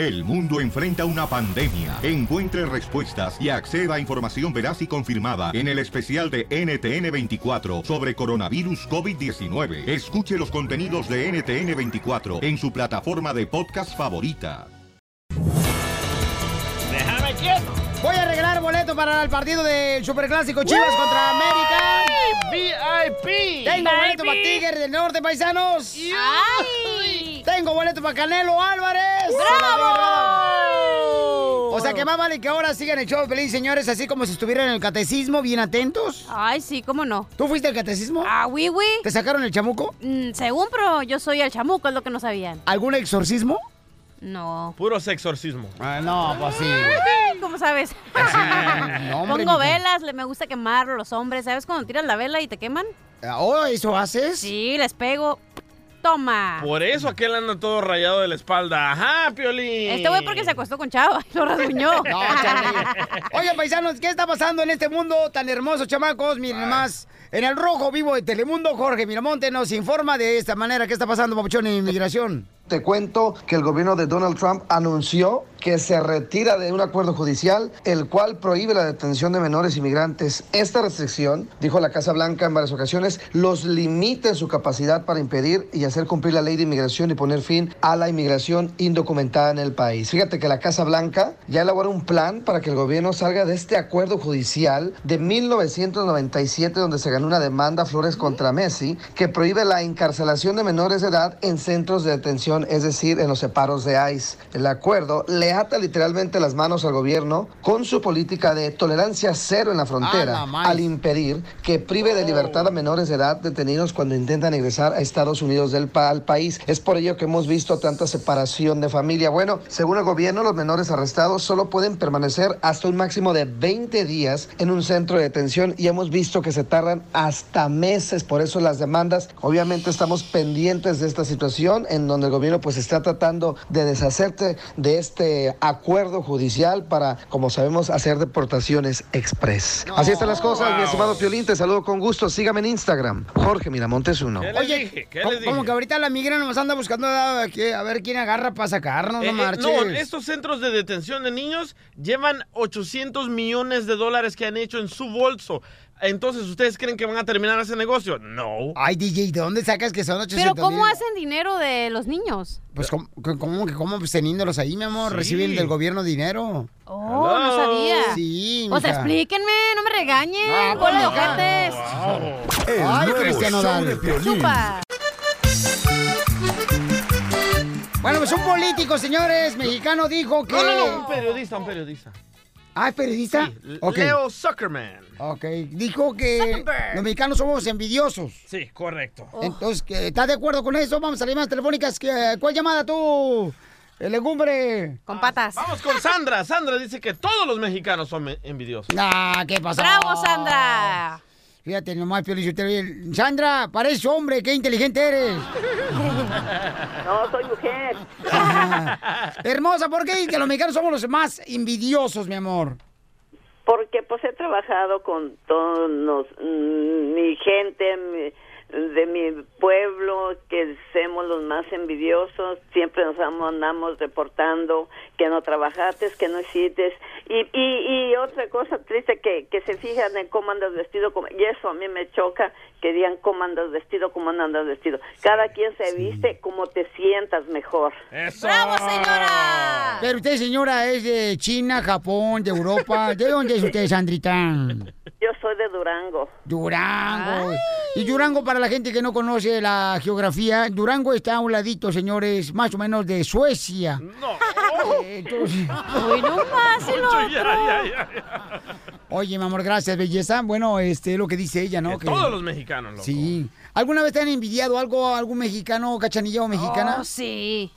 El mundo enfrenta una pandemia. Encuentre respuestas y acceda a información veraz y confirmada en el especial de NTN24 sobre coronavirus COVID-19. Escuche los contenidos de NTN24 en su plataforma de podcast favorita. ¡Déjame quieto! Voy a regalar boleto para el partido del Superclásico Chivas contra América. VIP. Tengo boleto para Tigres del Norte, paisanos. ¡Ay! Tengo boleto para Canelo Álvarez. ¡Bravo! O sea que más vale que ahora sigan el show feliz, señores, así como si estuvieran en el catecismo, bien atentos. Ay, sí, cómo no. ¿Tú fuiste al catecismo? Ah, oui, oui. ¿Te sacaron el chamuco? Mm, según, pero yo soy el chamuco, es lo que no sabían. ¿Algún exorcismo? No. Puro exorcismo. Ah, no, pues sí. ¿Cómo sabes? No, hombre, Pongo velas, le me gusta quemarlo los hombres. ¿Sabes cuando tiras la vela y te queman? Oh, ¿eso haces? Sí, les pego. Toma. Por eso aquel anda todo rayado de la espalda. Ajá, Piolín. Este güey porque se acostó con Chava y lo rasguñó. No. Oigan, paisanos, ¿qué está pasando en este mundo tan hermoso, chamacos? Miren más. En el rojo vivo de Telemundo, Jorge Miramonte nos informa de esta manera qué está pasando, papuchón, en inmigración. Te cuento que el gobierno de Donald Trump anunció que se retira de un acuerdo judicial el cual prohíbe la detención de menores inmigrantes. Esta restricción, dijo la Casa Blanca en varias ocasiones, los limita su capacidad para impedir y hacer cumplir la ley de inmigración y poner fin a la inmigración indocumentada en el país. Fíjate que la Casa Blanca ya elaboró un plan para que el gobierno salga de este acuerdo judicial de 1997 donde se ganó una demanda Flores contra Messi que prohíbe la encarcelación de menores de edad en centros de detención, es decir, en los separos de ICE. El acuerdo le ata literalmente las manos al gobierno con su política de tolerancia cero en la frontera al impedir que prive de libertad a menores de edad detenidos cuando intentan ingresar a Estados Unidos del pa- al país. Es por ello que hemos visto tanta separación de familia. Bueno, según el gobierno, los menores arrestados solo pueden permanecer hasta un máximo de 20 días en un centro de detención y hemos visto que se tardan hasta meses. Por eso las demandas, obviamente estamos pendientes de esta situación en donde el gobierno pues está tratando de deshacerse de este acuerdo judicial para, como sabemos, hacer deportaciones express. Así están las cosas, mi estimado Piolín, te saludo con gusto. Sígame en Instagram, Jorge Miramontes uno. ¿Qué les Oye, dije? ¿Qué como, les dije? como que ahorita la migra nos anda buscando a, a ver quién agarra para sacarnos, Eh, no eh, marches. no, estos centros de detención de niños llevan 800 millones de dólares que han hecho en su bolso. Entonces, ¿ustedes creen que van a terminar ese negocio? No. Ay, DJ, ¿de dónde sacas que son 800 Pero ¿cómo mil? hacen dinero de los niños? Pues, ¿cómo, que- cómo cómo pues, teniéndolos ahí, mi amor? Sí. Reciben del gobierno dinero. Oh, no sabía. Sí, Pues mija. explíquenme, no me regañen. Mija. ojetes. El Ay, nuevo Cristiano show Dal. de Piolín. Chupa. Bueno, pues un político, señores, mexicano, dijo que... No, no, no, un periodista, un periodista. Ah, ¿es periodista? Sí, Ok. Leo Zuckerman. Ok, dijo que Zuckerberg. los mexicanos somos envidiosos. Sí, correcto. Entonces, ¿qué- ¿estás de acuerdo con eso? Vamos a las telefónicas. ¿Qué- ¿Cuál llamada tú? El legumbre. Con patas. Vamos con Sandra. Sandra dice que todos los mexicanos son envidiosos. Ah, ¿qué pasó? ¡Bravo, Sandra! Fíjate nomás, Piolín. Sandra, parece hombre, qué inteligente eres. No, soy mujer. Hermosa, ¿por qué que los mexicanos somos los más envidiosos, mi amor? Porque pues he trabajado con todos mi gente mi- de mi pueblo, que somos los más envidiosos, siempre nos amo- andamos reportando que no trabajaste, que no hiciste. Y, y, y otra cosa triste, que, que se fijan en cómo andas vestido, como- y eso a mí me choca, que digan cómo andas vestido, cómo andas vestido. Cada quien se viste como te sientas mejor. ¡Eso! ¡Bravo, señora! Pero usted, señora, es de China, Japón, de Europa. ¿De dónde es usted, Sandrita? Yo soy de Durango. Durango. Y Durango, para la gente que no conoce la geografía, Durango está a un ladito, señores, más o menos de Suecia. No. Eh, Entonces, Uy, no más el Poncho, ya, otro. ya, ya. oye, mi amor, gracias, belleza. Bueno, este es lo que dice ella, ¿no? Que todos los mexicanos, loco. Sí. ¿Alguna vez te han envidiado algo, algún mexicano, cachanilla o mexicana? Oh, sí.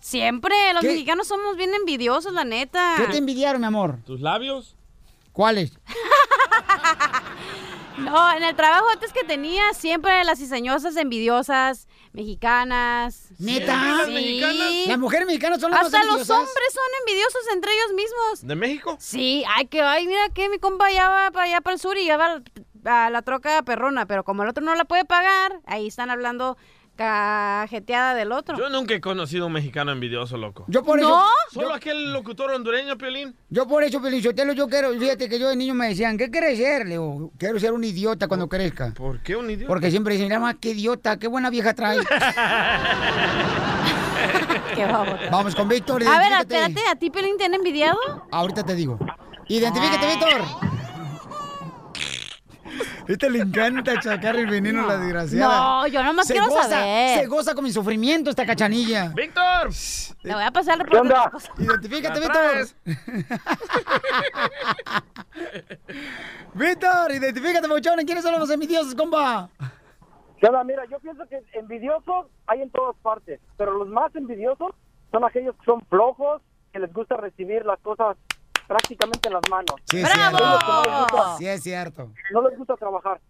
Siempre, los ¿Qué? mexicanos somos bien envidiosos, la neta. ¿Qué te envidiaron, mi amor? ¿Tus labios? ¿Cuáles? No, en el trabajo antes que tenía, siempre las cizañosas envidiosas, mexicanas. ¿Neta? las Sí. mexicanas? Las mujeres mexicanas son las Hasta más los envidiosas? hombres son envidiosos entre ellos mismos. ¿De México? Sí, ay, que, ay, mira que mi compa ya va para allá para el sur y ya va a la troca perrona, pero como el otro no la puede pagar, ahí están hablando cajeteada del otro. Yo nunca he conocido un mexicano envidioso, loco. Yo por eso. ¿No? Solo aquel locutor hondureño, Piolín. Yo por eso, Pelichotelo, yo quiero, fíjate que yo de niño me decían, ¿qué quieres ser? Le digo, quiero ser un idiota cuando crezca. ¿Por qué un idiota? Porque siempre dicen, mira más, qué idiota, qué buena vieja trae. Qué baboso. Vamos con Víctor, A ver, espérate, ¿a ti Pelín te han envidiado? Ahorita te digo. Identifícate, Víctor. Este le encanta sacar el veneno a la desgraciada. No, yo nomás Se quiero goza, saber. Se goza con mi sufrimiento esta cachanilla. ¡Víctor! Le voy a pasar el reporte. onda? Identifícate, ¿La Víctor. Víctor, identifícate, Pauchón. ¿Quiénes son los envidiosos, compa? ¿Qué onda? Mira, yo pienso que envidiosos hay en todas partes, pero los más envidiosos son aquellos que son flojos, que les gusta recibir las cosas prácticamente en las manos. Sí, es ¡Bravo! cierto. Sí, es cierto. No les gusta trabajar.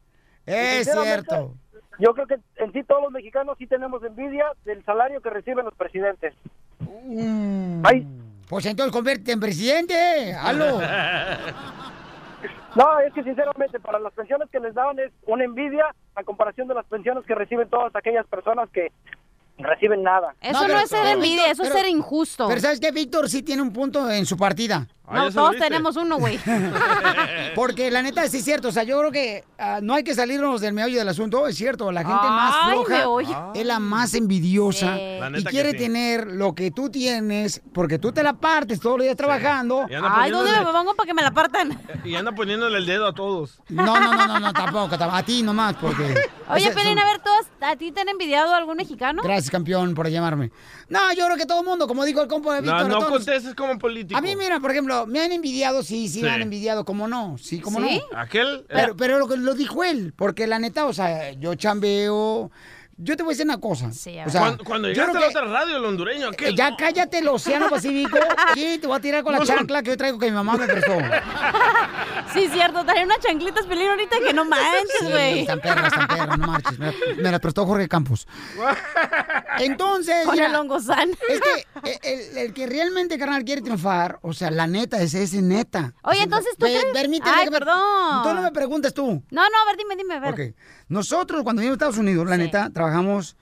Es cierto. Yo creo que en sí todos los mexicanos sí tenemos envidia del salario que reciben los presidentes. Ay, Pues entonces convierte en presidente. ¡Halo! no, es que sinceramente para las pensiones que les daban es una envidia a comparación de las pensiones que reciben todas aquellas personas que reciben nada. Eso No, es ser envidia, Víctor, eso es pero- ser injusto. Pero ¿sabes qué? Víctor sí tiene un punto en su partida. Ah, no, todos tenemos uno, güey. Porque la neta sí es cierto. O sea, yo creo que ah, no hay que salirnos del meollo del asunto. Es cierto, la gente más floja es la más envidiosa. La Y quiere sí. tener lo que tú tienes porque tú te la partes todos los días trabajando. Ay, ¿dónde me pongo para que me la partan? y anda poniéndole el dedo a todos. No, no, no, no, no, tampoco. tam- A ti nomás, porque. Oye, Ese- Pelín, son- a ver, ¿todos, ¿a ti te han envidiado algún mexicano? Gracias, campeón, por llamarme. No, yo creo que todo el mundo, como dijo el compa de No, Víctor. no todos- contestes como político. A mí, mira, por ejemplo, me han envidiado, sí, sí, me han envidiado, ¿cómo no? Sí, ¿cómo ¿Sí? no? Aquel... Pero, pero lo, lo dijo él, porque la neta, o sea, yo chambeo. Yo te voy a decir una cosa. Sí, a o ver. sea, cuando, cuando llegaste a creo la que- otra radio, el hondureño, aquel... eh, Ya cállate el Océano Pacífico y te voy a tirar con la No, chancla que yo traigo que mi mamá me prestó. Sí, cierto, trae unas chanclitas, Pelín, ahorita que no manches, Sí, güey. están perras, están perras, no marches. Me, la- me la prestó Jorge Campos. Entonces, Con mira, el hongozán. es que el, el que realmente, carnal, quiere triunfar, o sea, la neta, es ese neta. Oye, O sea, entonces, ¿tú crees? Permíteme Ay, que me- perdón. Tú no me preguntes tú. No, no, a ver, dime, dime, a ver. Ok. Nosotros, cuando vivimos a Estados Unidos, la Sí. neta, trabajamos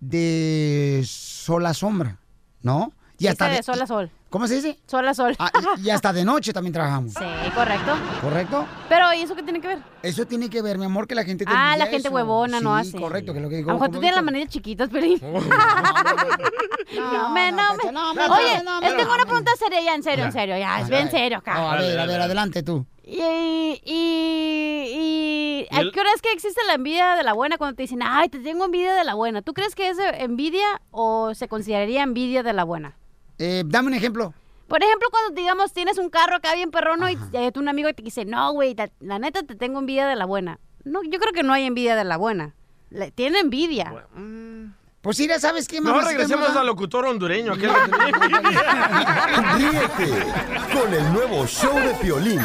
de sol a sombra, ¿no? Y Dice de sol a sol. ¿Cómo se dice? Sol a sol. Ah, y, y hasta de noche también trabajamos. Sí, correcto. ¿Correcto? Pero, ¿y eso qué tiene que ver? Eso tiene que ver, mi amor, que la gente te Ah, la gente eso. huevona no Sí, hace. correcto, que es lo que A digo. lo mejor tú tienes las manillas chiquitas, Pelín. No, me, no, me. no, me- Oye, no, es no, tengo no, una no. pregunta seria ya, en serio, en serio, ya, es bien serio No, acá. a ver, a ver, adelante tú. Y, y, y, Y el- ¿a qué hora es que existe la envidia de la buena cuando te dicen, ay, te tengo envidia de la buena? ¿Tú crees que es envidia o se consideraría envidia de la buena? Eh, dame un ejemplo. Por ejemplo, cuando digamos tienes un carro acá bien perrono y eh, un amigo te dice, no, güey, la neta te tengo envidia de la buena. No, yo creo que no hay envidia de la buena. Le- tiene envidia. Pues sí, ya sabes qué, Mejor mamá. regresemos al locutor hondureño, aquel que tenía Ríete con el nuevo show de Piolín.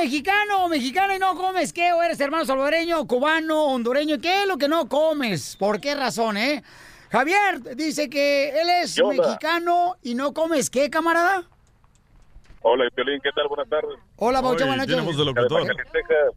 Mexicano o mexicana y no comes qué, o eres hermano salvadoreño, cubano, hondureño, ¿qué es lo que no comes? ¿Por qué razón, eh? Javier dice que él es mexicano y no comes qué, camarada. Hola, Piolín, ¿qué tal? Buenas tardes. Hola, Baucho, Oye, buenas noches. de locutor.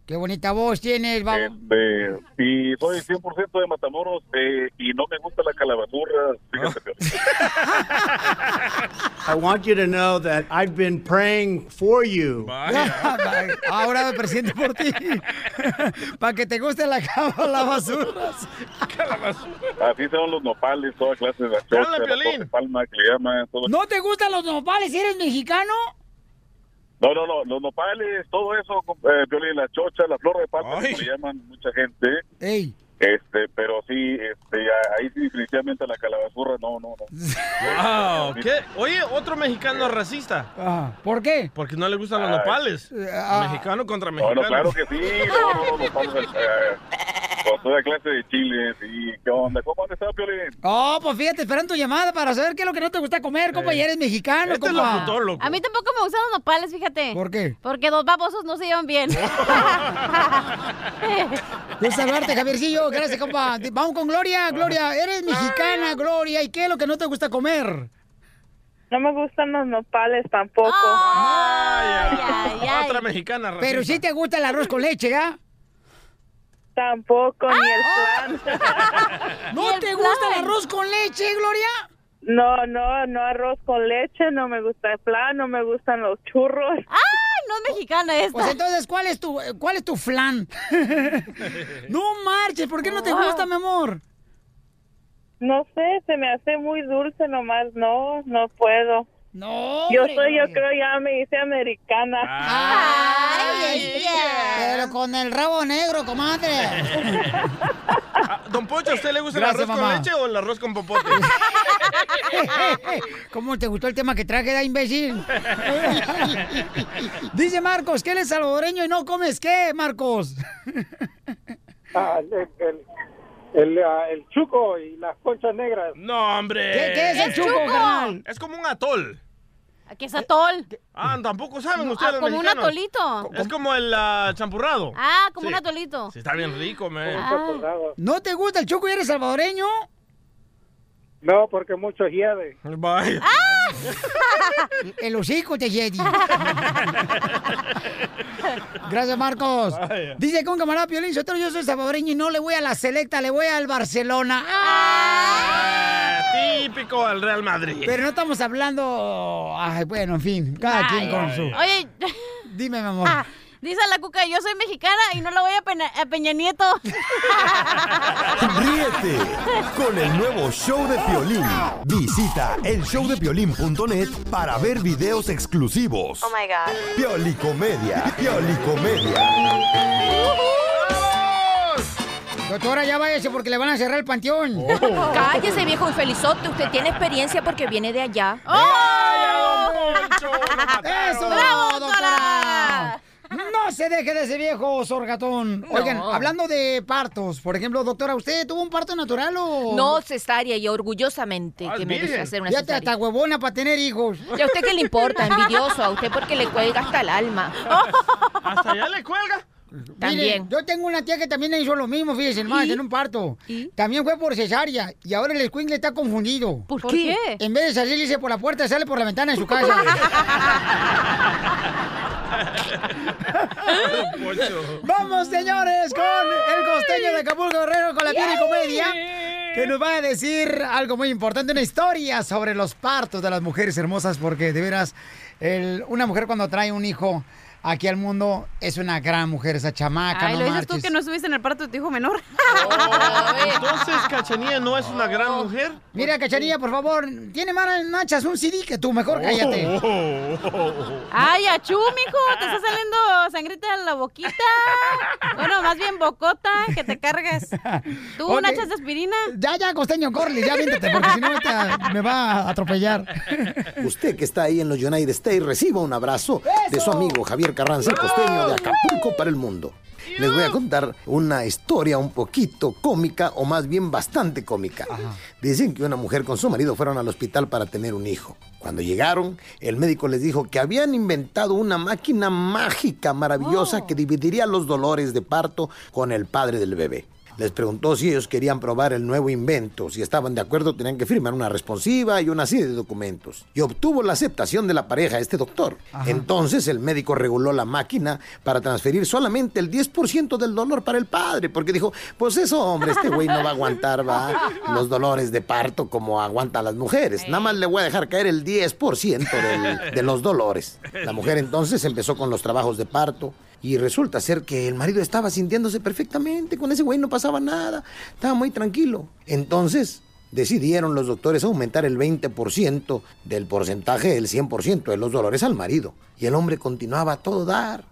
Qué bonita voz tienes, babo. Este, y soy 100% de Matamoros eh, y no me gusta la calabazurra. Fíjate, Piolín. I want you to know that I've been praying for you. Vaya. Ahora me presento por ti. Para que te guste la cama, la basura. Así son los nopales, toda clase de la Piolín. torre palma que le llaman. Todo. ¿No te gustan los nopales? ¿Eres mexicano? No, no, no, los nopales, todo eso, eh, Piolín, la chocha, la flor de palma, Ay. como le llaman mucha gente. Ey. Este, pero sí, este, ya- ahí sí definitivamente la calabazurra, no, no, no. Wow, ¿qué? Oye, otro mexicano racista. Ajá. ¿Por qué? Porque no le gustan los Ay. nopales. ah. Mexicano contra No, mexicano. no, claro que sí, no, no, no, nopales, eh, con toda clase de chiles y qué onda, ¿cómo han estado, Piolín? Oh, pues fíjate, esperando tu llamada para saber qué es lo que no te gusta comer, compa, y eres mexicano, Este es compa. locutor, loco. A mí tampoco me gustan los nopales, fíjate. ¿Por qué? Porque dos babosos no se llevan bien. Gusto saludarte, Javiercillo. Gracias, compa. Vamos con Gloria. Gloria, eres mexicana, Gloria. ¿Y qué es lo que no te gusta comer? No me gustan los nopales tampoco. Vaya, Otra mexicana. Pero sí te gusta el arroz con leche, ¿ya? Tampoco, ni el flan. ¿No te gusta el arroz con leche, Gloria? No, no, no arroz con leche, no me gusta el flan, no me gustan los churros. ¡Ah! No es mexicana esta. Pues entonces, ¿cuál es tu, cuál es tu flan? no marches, ¿por qué no te gusta, mi amor? No sé, se me hace muy dulce nomás, no, no puedo. No, Yo soy, yo creo ya me hice americana. Ay, Pero con el rabo negro, comadre. Ah, Don Pocho, ¿a usted le gusta Gracias, el arroz mamá. con leche o el arroz con popote? ¿Cómo te gustó el tema que traje, da imbécil? Dice Marcos que él es salvadoreño y no comes qué, Marcos. Ah, el, el, el, ah, el chuco y las conchas negras. No, hombre. ¿Qué- qué es el chuco, carnal? Es como un atol. ¿Qué es atol? Ah, tampoco saben No, ustedes ah, como un atolito. Es como el ah, champurrado. Ah, como Sí. un atolito. Sí, está bien rico, man. Ah. ¿No te gusta el chuco y eres salvadoreño? No, porque mucho hiede. Vaya. El hocico te Jedi. Gracias, Marcos. Vaya. Dice con camarada Piolín, yo soy salvadoreño y no le voy a la selecta, le voy al Barcelona. Ah, típico del Real Madrid. Pero no estamos hablando... Ay, bueno, en fin, cada quien con su... Oye, Dime, mi amor. Dice la cuca, yo soy mexicana y no la voy a, Peña, a Peña Nieto. Ríete con el nuevo show de Piolín. Visita el-showdepiolín.net para ver videos exclusivos. Oh my god. Piolicomedia, Piolicomedia. Doctora, ya váyase porque le van a cerrar el panteón. Oh. Cállese, viejo infelizote. Usted tiene experiencia porque viene de allá. ¡Eso! ¡Bravo, doctora! No se deje de ese viejo sorgatón. Oigan, hablando de partos, por ejemplo, doctora, ¿usted tuvo un parto natural o...? No, cesárea y orgullosamente Ah, que me gusta hacer una Ya te cesárea. hasta huevona para tener hijos. ¿Y a usted qué le importa? Envidioso. A usted porque le cuelga hasta el alma. ¿Hasta allá le cuelga? También. Yo tengo una tía que también hizo lo mismo, fíjense, más en un parto. También fue por cesárea y ahora el escuincle está confundido. ¿Por ¿Por qué? En vez de salirse por la puerta, sale por la ventana en su casa. Vamos, señores, con el costeño de Acapulco Guerrero con la piel y comedia. Que nos va a decir algo muy importante, una historia sobre los partos de las mujeres hermosas, porque de veras, el- una mujer cuando trae un hijo aquí al mundo es una gran mujer, esa chamaca, Ay, no lo dices tú que no estuviste en el parto de tu hijo menor. Entonces, Cachanilla no es una gran mujer. Mira, Cachanilla, por favor, tiene más manchas un CD que tú, mejor cállate. Ay, achú, mijo, te está saliendo sangrita en la boquita. Bueno, más bien bocota, que te cargues. ¿Tú Ok. una echas de aspirina? Ya, ya, costeño, corre, ya viéntate, porque si no ahorita me va a atropellar. Usted que está ahí en los United States, reciba un abrazo de su amigo Javier Carranza, el costeño de Acapulco para el mundo. Les voy a contar una historia un poquito cómica, o más bien bastante cómica. Dicen que una mujer con su marido fueron al hospital para tener un hijo. Cuando llegaron, el médico les dijo que habían inventado una máquina mágica maravillosa que dividiría los dolores de parto con el padre del bebé. Les preguntó si ellos querían probar el nuevo invento. Si estaban de acuerdo, tenían que firmar una responsiva y una serie de documentos. Y obtuvo la aceptación de la pareja, este doctor. Entonces el médico reguló la máquina para transferir solamente el 10% del dolor para el padre. Porque dijo, pues eso, hombre, este güey no va a aguantar va, los dolores de parto como aguantan las mujeres. Nada más le voy a dejar caer el 10% del- de los dolores. La mujer entonces empezó con los trabajos de parto. Y resulta ser que el marido estaba sintiéndose perfectamente, con ese güey no pasaba nada, estaba muy tranquilo. Entonces decidieron los doctores aumentar el 20% del porcentaje del 100% de los dolores al marido. Y el hombre continuaba a todo dar.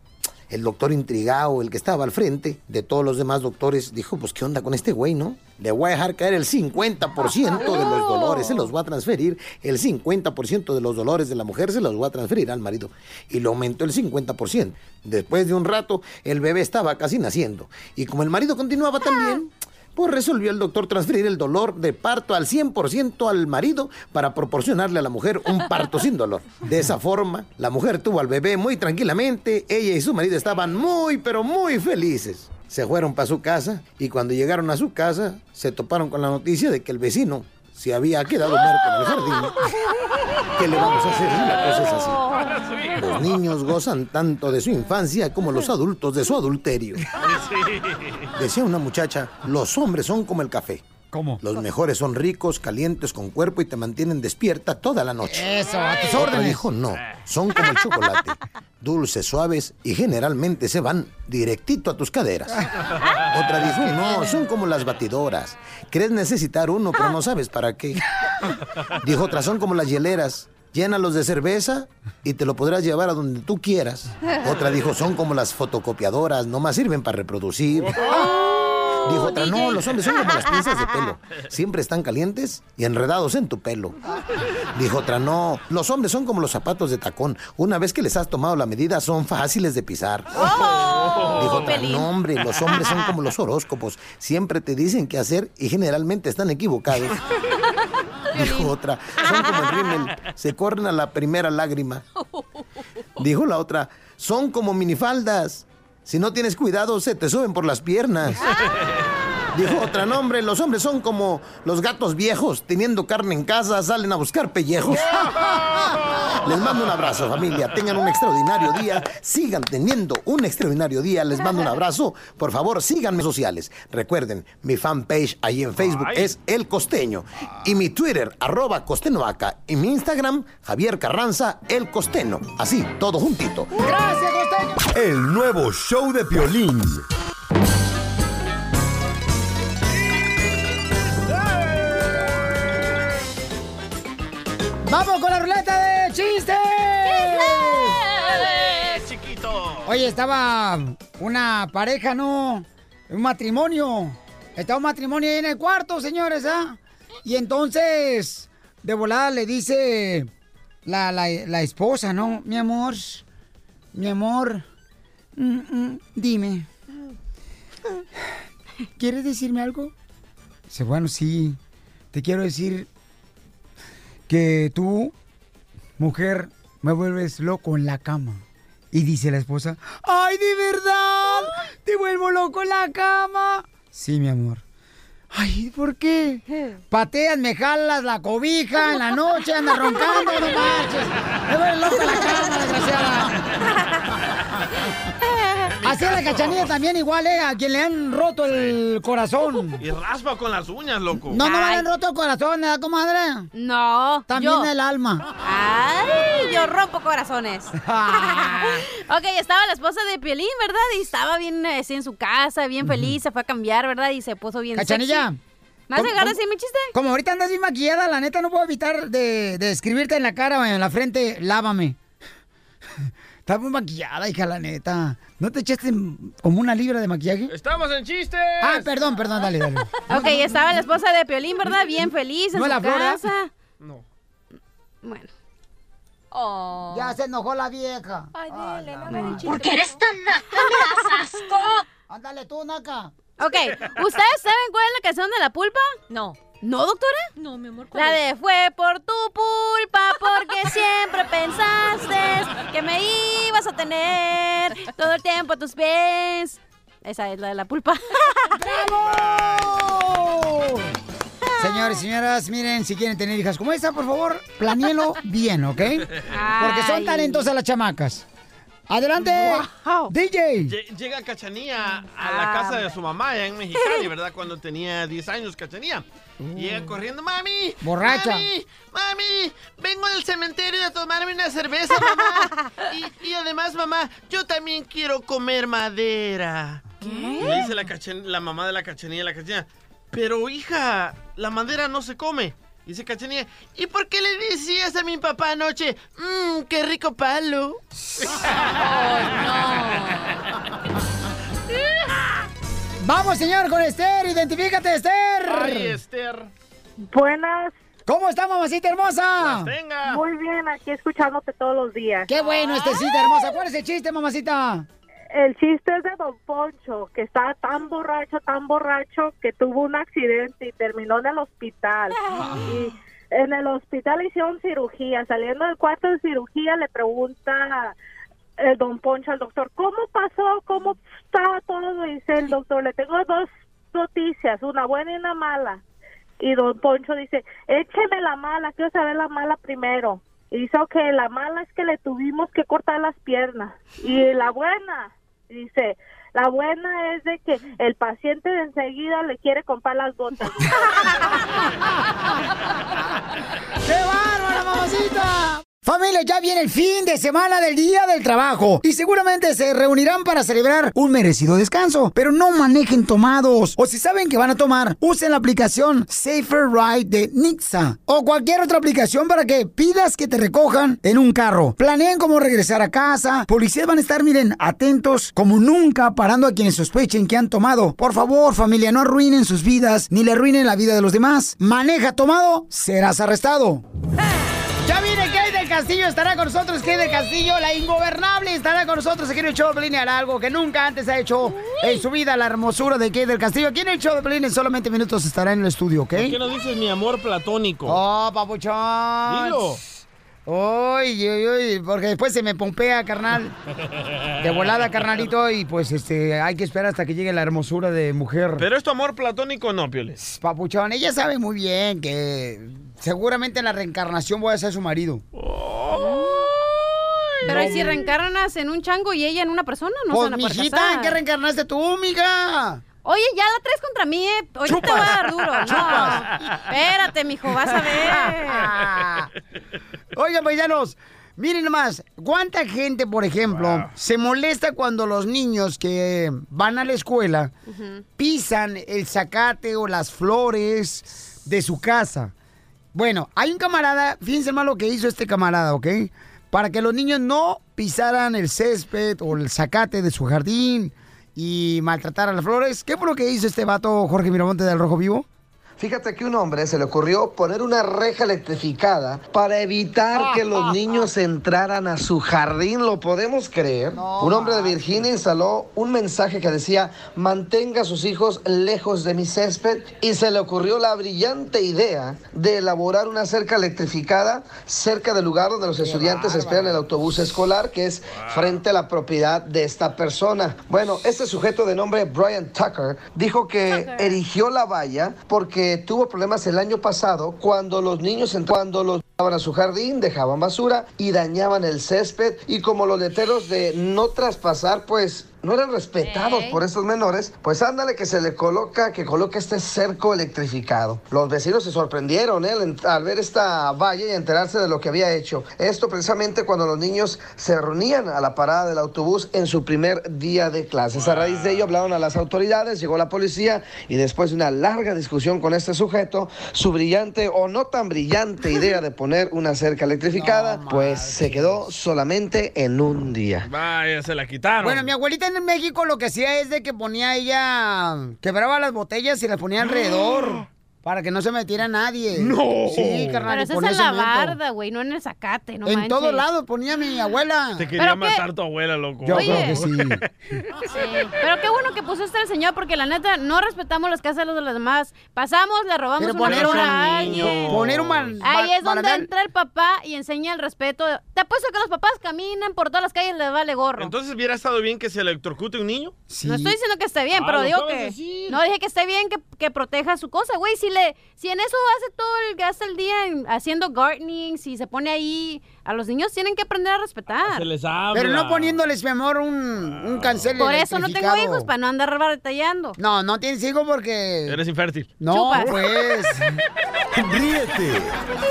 El doctor intrigado, el que estaba al frente de todos los demás doctores, dijo, pues qué onda con este güey, ¿no? Le voy a dejar caer el 50% de los dolores, se los voy a transferir, el 50% de los dolores de la mujer se los voy a transferir al marido. Y lo aumentó el 50%. Después de un rato, el bebé estaba casi naciendo. Y como el marido continuaba también, pues resolvió el doctor transferir el dolor de parto al 100% al marido para proporcionarle a la mujer un parto sin dolor. De esa forma, la mujer tuvo al bebé muy tranquilamente, ella y su marido estaban muy, pero muy felices. Se fueron para su casa y cuando llegaron a su casa se toparon con la noticia de que el vecino se había quedado muerto en el jardín. ¿Qué le vamos a hacer? La cosa es así. Los niños gozan tanto de su infancia como los adultos de su adulterio. Decía una muchacha, los hombres son como el café. ¿Cómo? Los mejores son ricos, calientes, con cuerpo y te mantienen despierta toda la noche. Eso, a tus Otra órdenes. dijo, no, son como el chocolate. Dulces, suaves y generalmente se van directito a tus caderas. Otra dijo, no, son como las batidoras. Crees necesitar uno, pero no sabes para qué. Dijo otra, son como las hieleras. Llénalos de cerveza y te lo podrás llevar a donde tú quieras. Otra dijo, son como las fotocopiadoras, nomás sirven para reproducir. Dijo otra, no, los hombres son como las pinzas de pelo. Siempre están calientes y enredados en tu pelo. Dijo otra, no, los hombres son como los zapatos de tacón. Una vez que les has tomado la medida, son fáciles de pisar. Dijo otra, Pelín. no, hombre, los hombres son como los horóscopos. Siempre te dicen qué hacer y generalmente están equivocados. Dijo otra, son como el rímel, se corren a la primera lágrima. Dijo la otra, son como minifaldas. Si no tienes cuidado, se te suben por las piernas. Dijo otra, no, hombre, los hombres son como los gatos viejos. Teniendo carne en casa, salen a buscar pellejos. Les mando un abrazo, familia. Tengan un extraordinario día. Sigan teniendo un extraordinario día. Les mando un abrazo. Por favor, síganme en sociales. Recuerden, mi fanpage ahí en Facebook es El Costeño. Y mi Twitter, arroba Costenoaca. Y mi Instagram, Javier Carranza, El Costeño. Así, todo juntito. Gracias, costeño. El nuevo show de Piolín. ¡Vamos con la ruleta de chistes! ¡Dale, chiquito! Oye, estaba una pareja, ¿no? Un matrimonio. Estaba un matrimonio ahí en el cuarto, señores, ¿ah? Y entonces, de volada le dice la, la- la esposa, ¿no? Mi amor, mi amor, mm, mm, dime. ¿Quieres decirme algo? Dice, bueno, sí. Te quiero decir que tú, mujer, me vuelves loco en la cama. Y dice la esposa, ¡ay, de verdad! ¿Te vuelvo loco en la cama? Sí, mi amor. Ay, ¿por qué? Pateas, me jalas la cobija en la noche, andas roncando, no marches. Me vuelves loco en la cama, desgraciada. Así es la cachanilla también igual, ¿eh? A quien le han roto el corazón. Y raspa con las uñas, loco. No, no me han roto el corazón, ¿eh, comadre? No. También yo. el alma. Ay, yo rompo corazones. ok, estaba la esposa de Piolín, ¿verdad? Y estaba bien eh, así en su casa, bien feliz, se fue a cambiar, ¿verdad? Y se puso bien Cachanilla. sexy. ¿Me vas a ¿Cómo- dejar cómo- así mi chiste? Como ahorita andas bien maquillada, la neta no puedo evitar de, de escribirte en la cara o en la frente, lávame. Estás muy maquillada, hija, la neta. ¿No te echaste como una libra de maquillaje? ¡Estamos en chistes! Ah, perdón, perdón, dale, dale. Ok, estaba la esposa de Piolín, ¿verdad? Bien feliz en ¿No su la Flora? casa. No. Bueno. Ya se enojó la vieja. Ay, dile, no me ¿Por qué eres tan naca? ¡Me das asco! Ándale tú, Naca. Ok, ¿ustedes saben cuál es la canción de la pulpa? No. ¿No, doctora? No, mi amor. ¿cuál La es? de fue por tu pulpa porque siempre pensaste que me ibas a tener todo el tiempo a tus pies. Esa es la de la pulpa. ¡Bravo! Señores y señoras, miren, si quieren tener hijas como esta, por favor, planíenlo bien, ¿ok? Porque son talentosas las chamacas. Adelante, DJ. Lle- Llega Cachanía a la casa de su mamá allá en Mexicali, ¿verdad? Cuando tenía 10 años, Cachanía. Llega corriendo, mami. Borracha. Mami, mami, vengo del cementerio a tomarme una cerveza, mamá. Y, y además, mamá, yo también quiero comer madera. Y le dice la, mamá de la Cachanía, la Cachanía, pero hija, la madera no se come. Dice Cachanía, ¿y por qué le decías a mi papá anoche, mmm, qué rico palo? Vamos, señor, con Esther. Identifícate, Esther. Ay, Esther. Buenas. ¿Cómo está, mamacita hermosa? Tenga. Muy bien, aquí escuchándote todos los días. Qué bueno, Estecita hermosa. ¿Cuál es el chiste, mamacita? El chiste es de Don Poncho, que estaba tan borracho, tan borracho, que tuvo un accidente y terminó en el hospital. Y en el hospital hicieron cirugía. Saliendo del cuarto de cirugía le pregunta el Don Poncho al doctor, ¿cómo pasó? ¿Cómo está todo? Dice el doctor, le tengo dos noticias, una buena y una mala. Y Don Poncho dice, écheme la mala, quiero saber la mala primero. Y dice, ok, la mala es que le tuvimos que cortar las piernas. Y la buena, dice, la buena es de que el paciente de enseguida le quiere comprar las botas. ¡Qué bárbara, mamacita! Familia, ya viene el fin de semana del Día del Trabajo y seguramente se reunirán para celebrar un merecido descanso, pero no manejen tomados o si saben que van a tomar, usen la aplicación Safer Ride de Nixa o cualquier otra aplicación para que pidas que te recojan en un carro. Planeen cómo regresar a casa, policías van a estar, miren, atentos como nunca parando a quienes sospechen que han tomado. Por favor, familia, no arruinen sus vidas ni le arruinen la vida de los demás. Maneja tomado, serás arrestado. Ya viene Castillo, estará con nosotros Kay del Castillo, la ingobernable, estará con nosotros aquí en el show de Pelín hará algo que nunca antes ha hecho en su vida, la hermosura de Kay del Castillo. Aquí en el show de Pelín en solamente minutos estará en el estudio, ¿ok? ¿Por qué no dices mi amor platónico? Oh, papuchón. Dilo. Uy, uy, uy, porque después se me pompea, carnal. De volada, carnalito, y pues este, hay que esperar hasta que llegue la hermosura de mujer. ¿Pero es tu amor platónico no, Pioles? Papuchón, ella sabe muy bien que seguramente en la reencarnación voy a ser su marido. Pero No, ¿y si reencarnas en un chango y ella en una persona? No Pues, se van a poder mijita. ¿en qué reencarnaste tú, mija? Oye, ya la traes contra mí, eh. Ahorita te voy a dar duro. No. Chupas. Espérate, mijo, vas a ver. Oigan, paisanos, miren nomás, ¿cuánta gente, por ejemplo, se molesta cuando los niños que van a la escuela pisan el zacate o las flores de su casa? Bueno, hay un camarada, fíjense más lo que hizo este camarada, ¿ok? Para que los niños no pisaran el césped o el zacate de su jardín y maltrataran las flores. ¿Qué fue lo que hizo este vato Jorge Miramonte del Rojo Vivo? Fíjate que un hombre se le ocurrió poner una reja electrificada para evitar que los niños entraran a su jardín. ¿Lo podemos creer? un hombre de Virginia instaló un mensaje que decía, mantenga a sus hijos lejos de mi césped y se le ocurrió la brillante idea de elaborar una cerca electrificada cerca del lugar donde los estudiantes esperan el autobús escolar, que es frente a la propiedad de esta persona. Bueno, este sujeto de nombre Brian Tucker dijo que erigió la valla porque tuvo problemas el año pasado cuando los niños cuando los a su jardín, dejaban basura y dañaban el césped y como los letreros de no traspasar, pues no eran respetados por estos menores, pues ándale que se le coloca, que coloca este cerco electrificado. Los vecinos se sorprendieron ¿eh? al- al ver esta valla y enterarse de lo que había hecho. Esto precisamente cuando los niños se reunían a la parada del autobús en su primer día de clases. A raíz de ello hablaron a las autoridades, llegó la policía y después de una larga discusión con este sujeto, su brillante o no tan brillante idea de poner una cerca electrificada, pues se quedó solamente en un día. Vaya, se la quitaron. Bueno, mi abuelita en México lo que hacía es de que ponía ella, quebraba las botellas y las ponía alrededor para que no se metiera nadie. No. Sí, carnal. Pero eso es en la barda, güey, no en el zacate, no en manches. todos lados ponía mi abuela. Te quería matar tu abuela, loco. Yo Oye. creo que sí. Sí, Pero qué bueno que pusiste al señor, porque la neta no respetamos las casas de los demás. Pasamos, le robamos Pero una poner una- a alguien. poner un man- Ahí es donde entra el papá y enseña el respeto. Te apuesto que los papás caminan por todas las calles les vale gorro. Entonces hubiera estado bien que se electrocute un niño. No estoy diciendo que esté bien, Ah, pero digo que. decir. No dije que esté bien que, que proteja su cosa, güey. Si le, si en eso hace todo el gasta el día en- haciendo gardening, si se pone ahí, a los niños tienen que aprender a respetar. Se les habla. Pero no poniéndoles, mi amor, un, un cancel Por eso no tengo hijos, para no andar batallando. No, no tienes hijos porque... Eres infértil. No, Chupas. pues... Ríete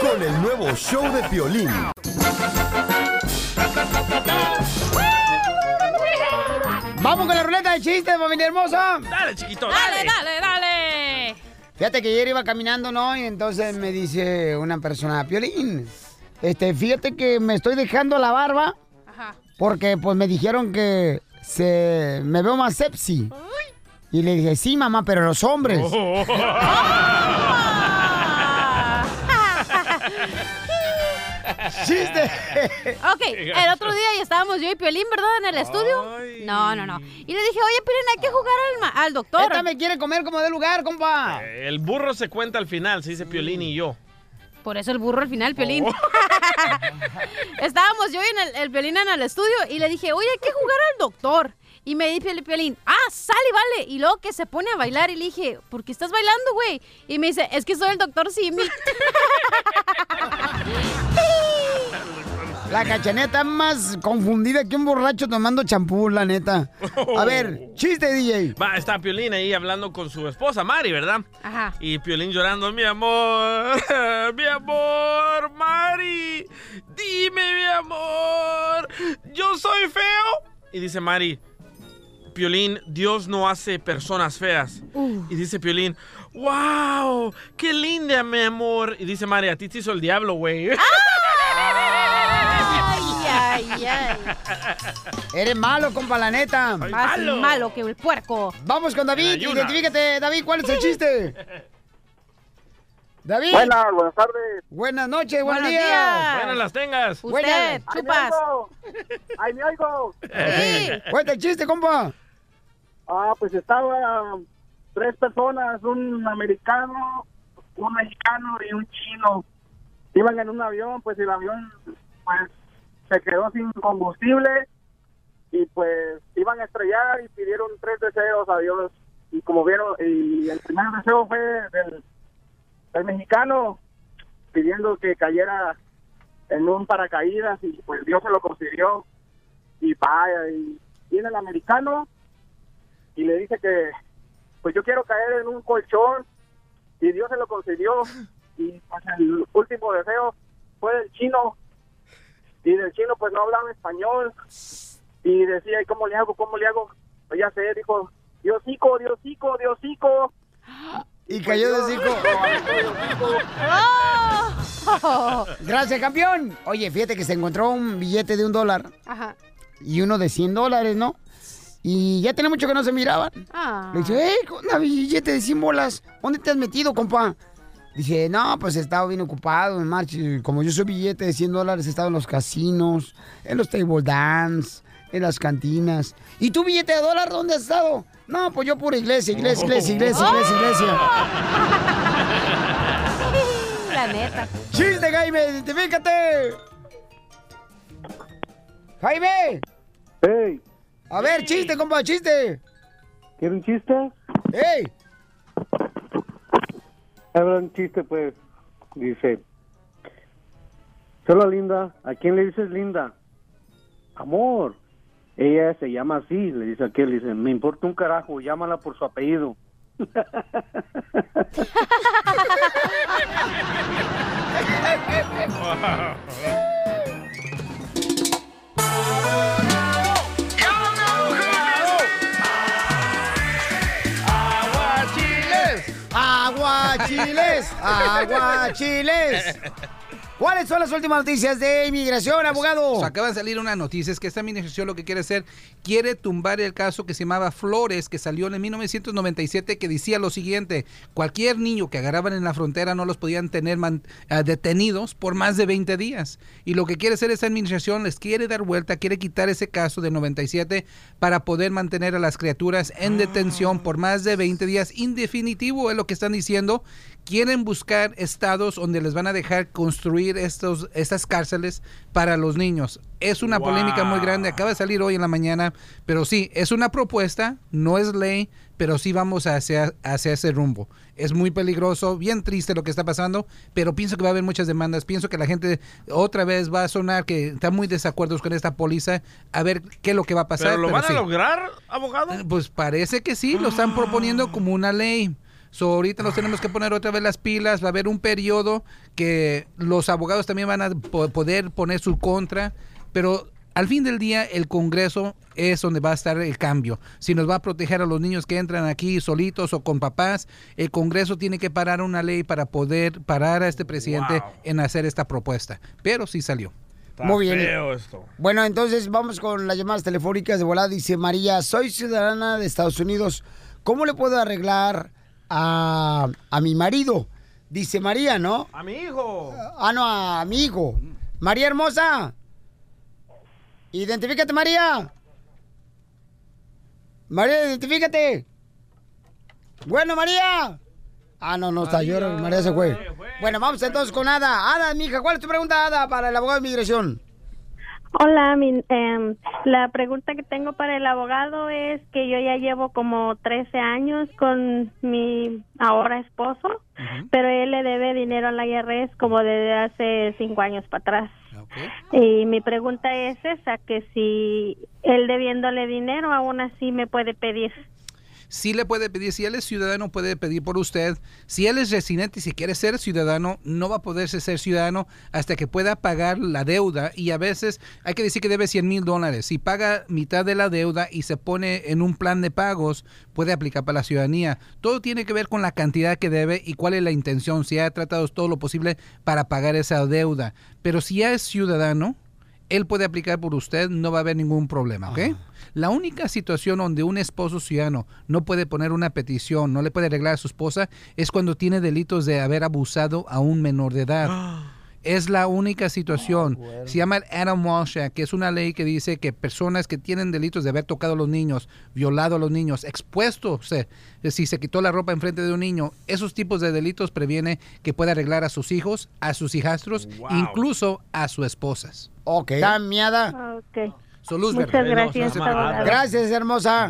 con el nuevo show de Piolín. Vamos con la ruleta de chistes, familia hermosa. Dale, chiquito, Dale, dale, dale. Fíjate que ayer iba caminando, ¿no? Y entonces me dice una persona, Piolín, este, fíjate que me estoy dejando la barba Ajá. porque pues me dijeron que se me veo más sepsi. Y le dije, sí, mamá, pero los hombres. Oh. ¡Chiste! Ok, el otro día ya estábamos yo y Piolín, ¿verdad? En el estudio. No, no, no. Y le dije, oye, Piolín, hay que jugar al, ma- al doctor. Esta me quiere comer como de lugar, compa. El burro se cuenta al final, se dice Piolín y yo. Por eso el burro al final, Piolín. Oh. Estábamos yo y en el, el Piolín en el estudio y le dije, oye, hay que jugar al doctor. Y me dice el Piolín, ah, sale, vale. Y luego que se pone a bailar y le dije, ¿por qué estás bailando, güey? Y me dice, es que soy el doctor Simi. La cachaneta más confundida que un borracho tomando champú, la neta. A ver, chiste, DJ. Va, está Piolín ahí hablando con su esposa, Mari, ¿verdad? Ajá. Y Piolín llorando, mi amor, mi amor, Mari, dime, mi amor, ¿yo soy feo? Y dice Mari, Piolín, Dios no hace personas feas. Y dice Piolín, wow, qué linda, mi amor. Y dice Mari, a ti te hizo el diablo, güey. Ay, Eres malo, compa, la neta. Más malo. que el puerco. Vamos con David. Identifícate, David, ¿cuál es el chiste? David. Buenas, buenas tardes. Buenas noches, Buenos días. días. Buenas las tengas. Buenas. ¡Ahí me oigo! ¡Ahí me oigo! Cuenta el chiste, compa. Ah, pues estaban tres personas, un americano, un mexicano y un chino. Iban en un avión, pues el avión pues se quedó sin combustible y pues iban a estrellar y pidieron tres deseos a Dios. Y como vieron, y el primer deseo fue del, mexicano pidiendo que cayera en un paracaídas y pues Dios se lo concedió. Y vaya, y viene el americano y le dice que pues yo quiero caer en un colchón y Dios se lo concedió y pues el último deseo fue del chino y del chino pues no hablaba español y decía ¿y cómo le hago? ¿cómo le hago? Pues ya sé, dijo Diosico, Diosico, Diosico Y cayó de cinco. Gracias, campeón. Oye, fíjate que se encontró un billete de un dólar Ajá. y uno de 100 dólares, ¿no? Y ya tiene mucho que no se miraban. Ah. Le dice, hey, una billete de 100 bolas. ¿Dónde te has metido, compa? Dice, no, pues he estado bien ocupado en marcha. Como yo soy billete de 100 dólares, he estado en los casinos, en los table dance, en las cantinas. ¿Y tu billete de dólar dónde has estado? No, pues yo pura iglesia, iglesia, iglesia, iglesia, iglesia, iglesia. La neta. ¡Chiste, Jaime! ¡Identifícate! ¡Jaime! ¡Ey! A ver, chiste, compa, chiste. ¿Quiere un chiste? ¡Ey! Habla un chiste, pues. Dice: Hola, linda. ¿A quién le dices linda? Amor. Ella se llama así, le dice aquel. Dice: Me importa un carajo, llámala por su apellido. ¡Aguachiles! ¡Aguachiles! ¿Cuáles son las últimas noticias de inmigración, abogado? O sea, acaba de salir una noticia, es que esta administración lo que quiere hacer, quiere tumbar el caso que se llamaba Flores, que salió en 1997, que decía lo siguiente, cualquier niño que agarraban en la frontera no los podían tener man- ah, detenidos por más de 20 días. Y lo que quiere hacer esta administración, les quiere dar vuelta, quiere quitar ese caso de 97 para poder mantener a las criaturas en detención por más de 20 días. Indefinitivo es lo que están diciendo. Quieren buscar estados donde les van a dejar construir estos, estas cárceles para los niños. Es una polémica muy grande, acaba de salir hoy en la mañana, pero sí, es una propuesta, no es ley, pero sí vamos hacia, hacia ese rumbo. Es muy peligroso, bien triste lo que está pasando, pero pienso que va a haber muchas demandas. Pienso que la gente otra vez va a sonar que está muy desacuerdos con esta póliza, a ver qué es lo que va a pasar. ¿Pero lo pero van a lograr, abogado? Pues parece que sí, lo están proponiendo como una ley. So, ahorita nos tenemos que poner otra vez las pilas, va a haber un periodo que los abogados también van a po- poder poner su contra, pero al fin del día el Congreso es donde va a estar el cambio. Si nos va a proteger a los niños que entran aquí solitos o con papás, el Congreso tiene que parar una ley para poder parar a este presidente en hacer esta propuesta. Pero sí salió. Muy bien. feo esto. Bueno, entonces vamos con las llamadas telefónicas de volada. Dice María, soy ciudadana de Estados Unidos. ¿Cómo le puedo arreglar a, a mi marido? Dice María, ¿no? A mi hijo. Ah, no, a mi hijo. María hermosa. Identifícate, María. María, identifícate. Bueno, María. Ah, no, no está. Yo, María se fue. Bueno, vamos entonces con Ada. Ada, mija, ¿cuál es tu pregunta, Ada, para el abogado de inmigración? Hola, mi, em, la pregunta que tengo para el abogado es que yo ya llevo como 13 años con mi ahora esposo, pero él le debe dinero a la IRS como desde hace 5 años para atrás. Y mi pregunta es esa, que si él debiéndole dinero, aún así me puede pedir. Sí le puede pedir, si él es ciudadano, puede pedir por usted. Si él es residente y si quiere ser ciudadano, no va a poderse ser ciudadano hasta que pueda pagar la deuda. Y a veces hay que decir que debe 100 mil dólares. Si paga mitad de la deuda y se pone en un plan de pagos, puede aplicar para la ciudadanía. Todo tiene que ver con la cantidad que debe y cuál es la intención. Si ha tratado todo lo posible para pagar esa deuda. Pero si ya es ciudadano, él puede aplicar por usted, no va a haber ningún problema, ¿ok? La única situación donde un esposo ciudadano no puede poner una petición, no le puede arreglar a su esposa, es cuando tiene delitos de haber abusado a un menor de edad. Es la única situación. Se llama el Adam Walsh Act, que es una ley que dice que personas que tienen delitos de haber tocado a los niños, violado a los niños, expuestos, eh, si se quitó la ropa enfrente de un niño, esos tipos de delitos previene que pueda arreglar a sus hijos, a sus hijastros, incluso a sus esposas. Ok. ¿Está miada? Ok. So, Luz Muchas Verde. gracias, abogado. Gracias, hermosa.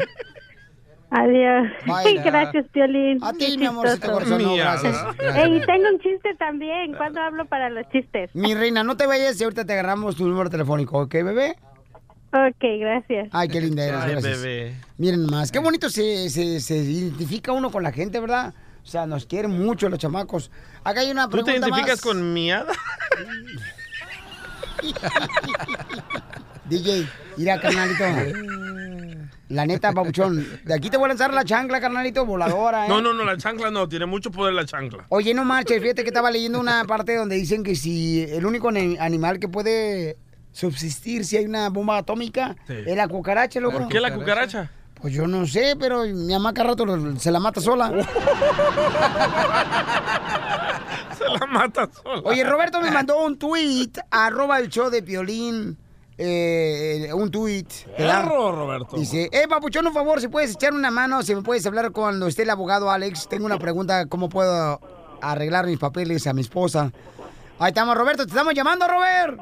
Adiós. Gracias, Piolín. A ti, mi amorcito corazón, no, gracias. Y tengo un chiste también. ¿Cuándo hablo para los chistes? Mi reina, no te vayas y ahorita te agarramos tu número telefónico, ¿ok, bebé? Ok, gracias. Ay, qué linda eres, Ay, gracias. bebé. Miren más, qué bonito se, se, se identifica uno con la gente, ¿verdad? O sea, nos quieren mucho los chamacos. Acá hay una ¿Tú te pregunta identificas más. con miada? DJ, mira, carnalito. La neta, papuchón. De aquí te voy a lanzar la chancla, carnalito, voladora, ¿eh? No, no, no, la chancla no, tiene mucho poder la chancla. Oye, no marches, fíjate que estaba leyendo una parte donde dicen que si el único ani- animal que puede subsistir si hay una bomba atómica Sí. es la cucaracha, loco. ¿Por qué la cucaracha? Pues yo no sé, pero mi mamá cada rato lo- se la mata sola. Se la mata sola. Oye, Roberto me mandó un tweet, arroba el show de Piolín, eh, un tweet. ¿verdad? Perro, Roberto. Dice, eh, papuchón, un favor, si puedes echar una mano, si me puedes hablar cuando esté el abogado Alex. Tengo una pregunta, ¿cómo puedo arreglar mis papeles a mi esposa? Ahí estamos, Roberto, te estamos llamando, Robert.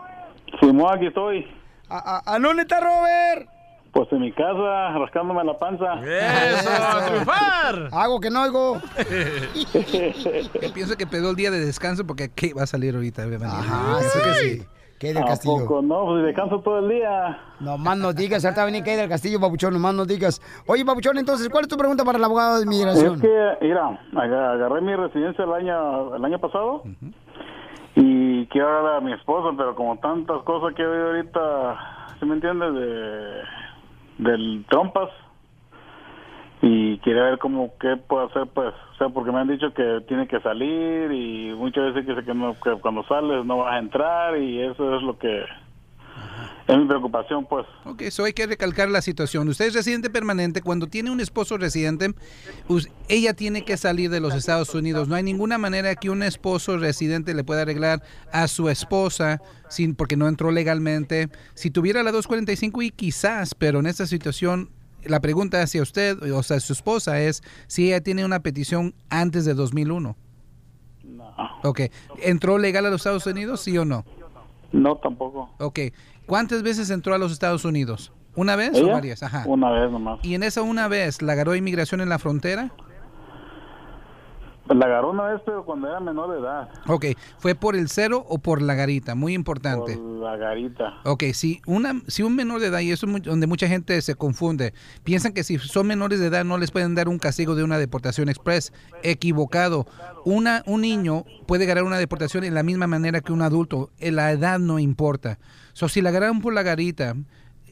Simón, aquí estoy. ¿A, a- a dónde está Robert? Pues en mi casa, rascándome la panza. ¡Eso, a triunfar! Hago que no oigo. Yo pienso que pedó el día de descanso porque ¿qué va a salir ahorita? Ajá, sí que sí. ¿Qué del ¿A castillo? poco no? Pues descanso todo el día. No más nos digas, ahorita venir que del castillo, papuchón, no más nos digas. Oye, papuchón, entonces, ¿cuál es tu pregunta para el abogado de Es inmigración? que, mira, aga- agarré mi residencia el año, el año pasado y quiero hablar a mi esposa, pero como tantas cosas que veo ahorita, ¿se me entiende? De, del trompas y quería ver cómo qué puedo hacer, pues, o sea, porque me han dicho que tiene que salir y muchas veces que, no, que cuando sales no vas a entrar y eso es lo que es mi preocupación, pues. Ok, eso hay que recalcar la situación. Usted es residente permanente. Cuando tiene un esposo residente, ella tiene que salir de los Estados Unidos. No hay ninguna manera que un esposo residente le pueda arreglar a su esposa sin porque no entró legalmente. Si tuviera la 245 y quizás, pero en esta situación la pregunta hacia usted, o sea, su esposa es si ella tiene una petición antes de 2001. No. Ok, ¿entró legal a los Estados Unidos, sí o no? No, tampoco. Ok, ¿cuántas veces entró a los Estados Unidos? ¿Una vez o varias? Ajá. Una vez nomás. ¿Y en esa una vez la agarró inmigración en la frontera? La agarró una vez, pero cuando era menor de edad. Ok, ¿fue por el cero o por la garita? Muy importante. Por la garita. Ok, si, una, si un menor de edad, y eso es donde mucha gente se confunde, piensan que si son menores de edad no les pueden dar un castigo de una deportación express. Equivocado. Una, un niño puede ganar una deportación en la misma manera que un adulto. Eh, La edad no importa. So, si la agarraron por la garita,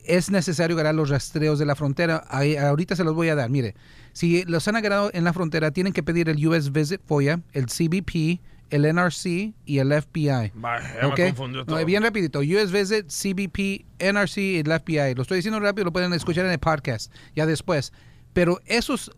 es necesario agarrar los rastreos de la frontera. Ahí- ahorita se los voy a dar. Mire, si los han agarrado en la frontera, tienen que pedir el US Visit FOIA, el CBP, el NRC y el FBI. Vaya, ya me ¿Ok? confundió No, todo. bien rapidito. US Visit, CBP, NRC y el FBI. Lo estoy diciendo rápido, lo pueden escuchar en el podcast ya después. Pero esos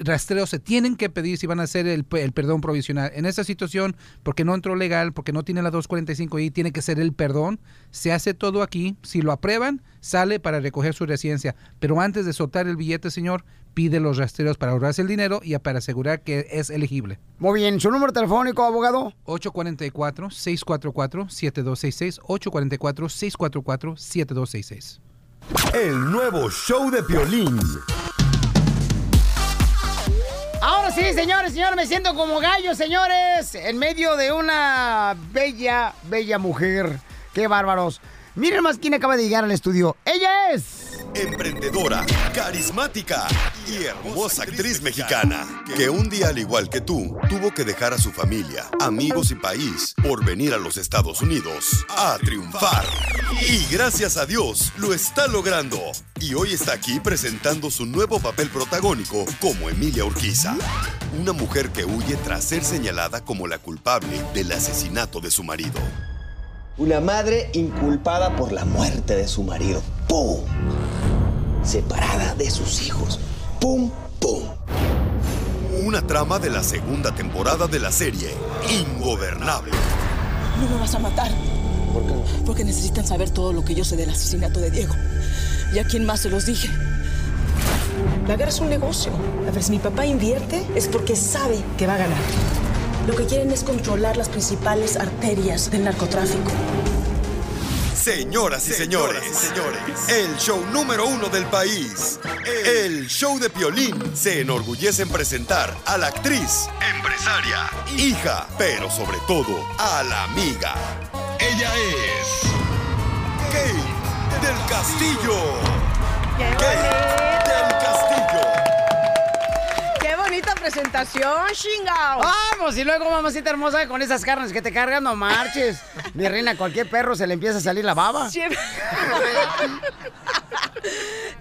rastreos se tienen que pedir si van a hacer el, el perdón provisional. En esta situación, porque no entró legal, porque no tiene la 245 y tiene que ser el perdón, se hace todo aquí. Si lo aprueban, sale para recoger su residencia. Pero antes de soltar el billete, señor, pide los rastreos para ahorrarse el dinero y para asegurar que es elegible. Muy bien, ¿su número telefónico, abogado? 844-644-7266. 844-644-7266. El nuevo show de Piolín. Ahora sí, señores, señores, me siento como gallo, señores, en medio de una bella, bella mujer Qué bárbaros. Miren más quién acaba de llegar al estudio. Ella es... Emprendedora, carismática y hermosa actriz mexicana, que un día al igual que tú, tuvo que dejar a su familia, amigos y país por venir a los Estados Unidos a triunfar. Y gracias a Dios, lo está logrando. Y hoy está aquí presentando su nuevo papel protagónico como Emilia Urquiza. Una mujer que huye tras ser señalada como la culpable del asesinato de su marido. Una madre inculpada por la muerte de su marido. ¡Pum! Separada de sus hijos. ¡Pum! ¡Pum! Una trama de la segunda temporada de la serie Ingobernable. No me vas a matar. ¿Por qué? Porque necesitan saber todo lo que yo sé del asesinato de Diego. ¿Y a quién más se los dije? La guerra es un negocio. A ver, si mi papá invierte es porque sabe que va a ganar. Lo que quieren es controlar las principales arterias del narcotráfico. Señoras y señores, el show número uno del país, el show de Piolín, se enorgullece en presentar a la actriz, empresaria, hija, pero sobre todo a la amiga. Ella es Kate del Castillo. Kate presentación, chingao! Vamos, y luego, mamacita hermosa, con esas carnes que te cargan, no marches. Mi reina, cualquier perro se le empieza a salir la baba. Siempre...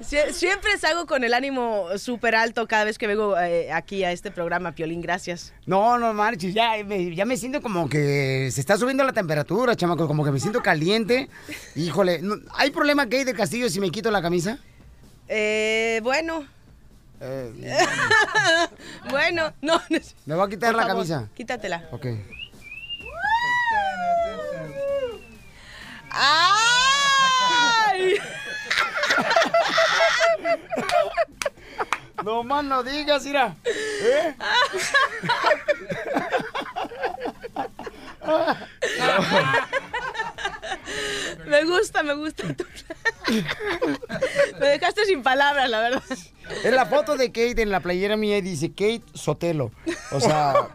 Sie- Siempre salgo con el ánimo súper alto cada vez que vengo eh, aquí a este programa, Piolín. Gracias. No, no marches, ya me, ya me siento como que se está subiendo la temperatura, chamaco, como que me siento caliente. Híjole, ¿hay problema gay de Castillo si me quito la camisa? Eh, bueno. Eh, bueno, no. me voy a quitar Por la favor, camisa. Quítatela. Ok. ¡Ay! No más no digas, mira. ¿Eh? Me gusta, me gusta. tu- me dejaste sin palabras, la verdad. En la foto de Kate en la playera mía dice Kate Sotelo. O sea,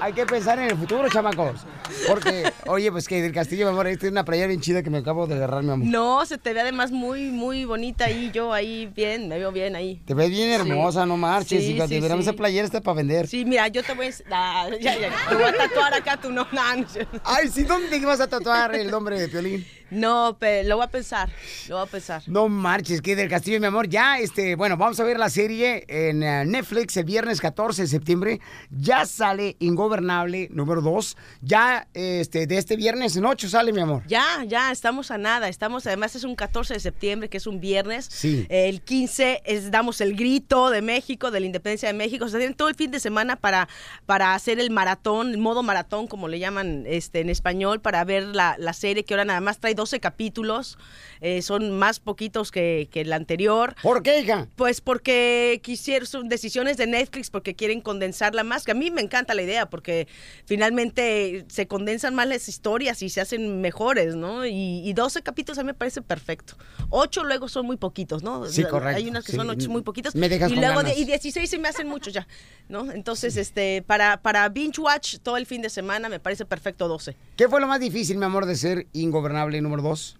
hay que pensar en el futuro, chamacos. Porque, oye, pues que del Castillo, mi amor, esta es una playera bien chida que me acabo de agarrar, mi amor. No, se te ve además muy, muy bonita ahí. Yo ahí bien, me veo bien ahí. Te ves bien hermosa, no marches. Sí, hija, sí, deberíamos sí. esa playera está para vender. Sí, mira, yo te voy a... ah, ya, ya, te voy a tatuar acá tu no, no, no sé. Ay, sí, ¿dónde ibas a tatuar el nombre de Piolín? No, pero lo voy a pensar, lo voy a pensar. No marches, que del Castillo, mi amor. Ya, este, bueno, vamos a ver la serie en eh, Netflix el viernes 14 de septiembre. Ya sale Ingobernable número 2. Ya, este, de este viernes en 8 sale, mi amor. Ya, ya, estamos a nada. Estamos, además es un 14 de septiembre, que es un viernes. Sí. El 15 es, damos el grito de México, de la independencia de México. O sea, tienen todo el fin de semana para, para hacer el maratón, el modo maratón, como le llaman este, en español, para ver la, la serie que ahora nada más trae 12 capítulos. Eh, son más poquitos que, que el anterior. ¿Por qué, hija? Pues porque quisieron, son decisiones de Netflix porque quieren condensarla más, que a mí me encanta la idea porque finalmente se condensan más las historias y se hacen mejores, ¿no? Y, y 12 capítulos a mí me parece perfecto. 8 luego son muy poquitos, ¿no? Sí, correcto, Hay unas que sí. son 8 muy poquitos. Me dejas y con luego ganas. de- y 16 se me hacen muchos ya, ¿no? Entonces, este, para, para binge watch todo el fin de semana me parece perfecto 12. ¿Qué fue lo más difícil, mi amor, de ser Ingobernable número 2?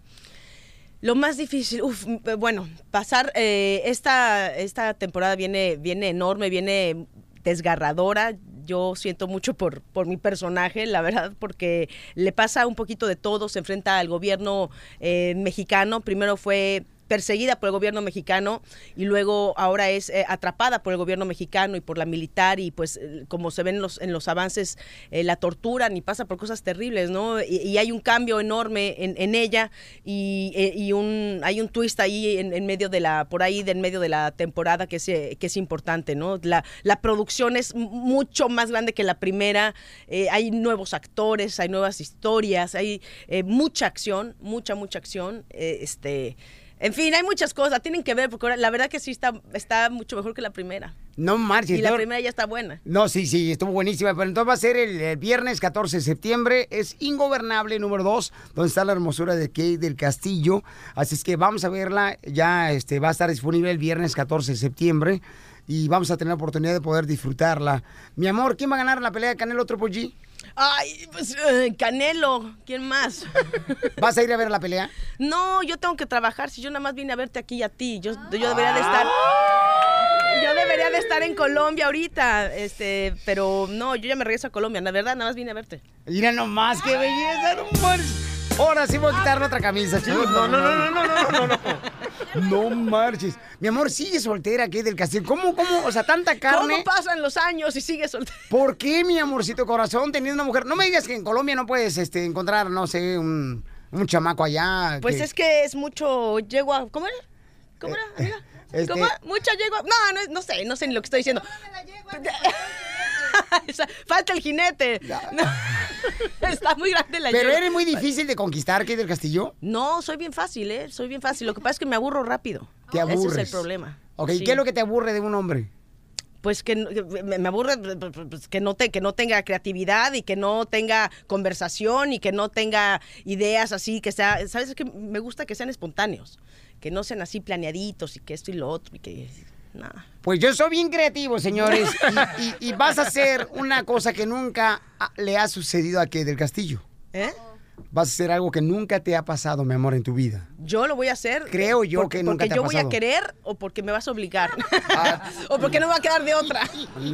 Lo más difícil, uf, m- bueno, pasar eh, esta, esta temporada viene, viene enorme, viene desgarradora. Yo siento mucho por, por mi personaje, la verdad, porque le pasa un poquito de todo. Se enfrenta al gobierno eh, mexicano. Primero fue perseguida por el gobierno mexicano y luego ahora es eh, atrapada por el gobierno mexicano y por la militar y pues eh, como se ven en los, en los avances eh, la torturan y pasa por cosas terribles, ¿no? Y, y hay un cambio enorme en, en ella y, y un, hay un twist ahí en, en medio de la, por ahí de en medio de la temporada que es, que es importante, ¿no? La, la producción es mucho más grande que la primera, hay nuevos actores, hay nuevas historias, hay mucha acción, mucha, mucha acción, este... En fin, hay muchas cosas, tienen que ver, porque la verdad que sí está, está mucho mejor que la primera. No marches. Y la no- primera ya está buena. No, sí, sí, estuvo buenísima. Pero entonces va a ser el, el viernes 14 de septiembre. Es Ingobernable número 2, donde está la hermosura de Kate del Castillo. Así es que vamos a verla. Ya este, va a estar disponible el viernes 14 de septiembre. Y vamos a tener la oportunidad de poder disfrutarla. Mi amor, ¿quién va a ganar la pelea de Canelo Triple G? Ay, pues eh, Canelo, ¿quién más? ¿Vas a ir a ver la pelea? No, yo tengo que trabajar. Si yo nada más vine a verte aquí y a ti, yo, yo debería de estar. Yo debería de estar en Colombia ahorita, este, pero no, yo ya me regreso a Colombia. La verdad, nada más vine a verte. Mira nomás, qué belleza, no. Ahora sí voy a quitarle otra camisa, chicos. No, no, no, no, no, no, no, no. No marches. Mi amor, sigue soltera aquí del castillo. ¿Cómo, cómo? O sea, tanta carne. ¿Cómo pasan los años y sigues soltero? ¿Por qué, mi amorcito corazón, teniendo una mujer? No me digas que en Colombia no puedes este, encontrar, no sé, un, un chamaco allá. Pues que- es que es mucho yegua. ¿Cómo era? ¿Cómo era, amiga? este- ¿Cómo? Mucha yegua. No, no, no sé, no sé ni lo que estoy diciendo. O sea, Falta el jinete. No. Está muy grande la Pero eres muy difícil de conquistar, aquí del castillo. No, soy bien fácil, ¿eh? Soy bien fácil. Lo que pasa es que me aburro rápido. Te Ese aburres. es el problema. Ok, Sí. ¿qué es lo que te aburre de un hombre? Pues que me aburre pues, que no, te, que no tenga creatividad y que no tenga conversación y que no tenga ideas así, que sea, ¿sabes? Es que me gusta que sean espontáneos, que no sean así planeaditos y que esto y lo otro y que nada. Pues yo soy bien creativo, señores. y, y- y vas a hacer una cosa que nunca ah, le ha sucedido a que del castillo. ¿Eh? Vas a hacer algo que nunca te ha pasado, mi amor, en tu vida. Yo lo voy a hacer. Creo yo porque, que nunca porque te ha yo voy a pasado. querer o porque me vas a obligar. o porque no me va a quedar de otra.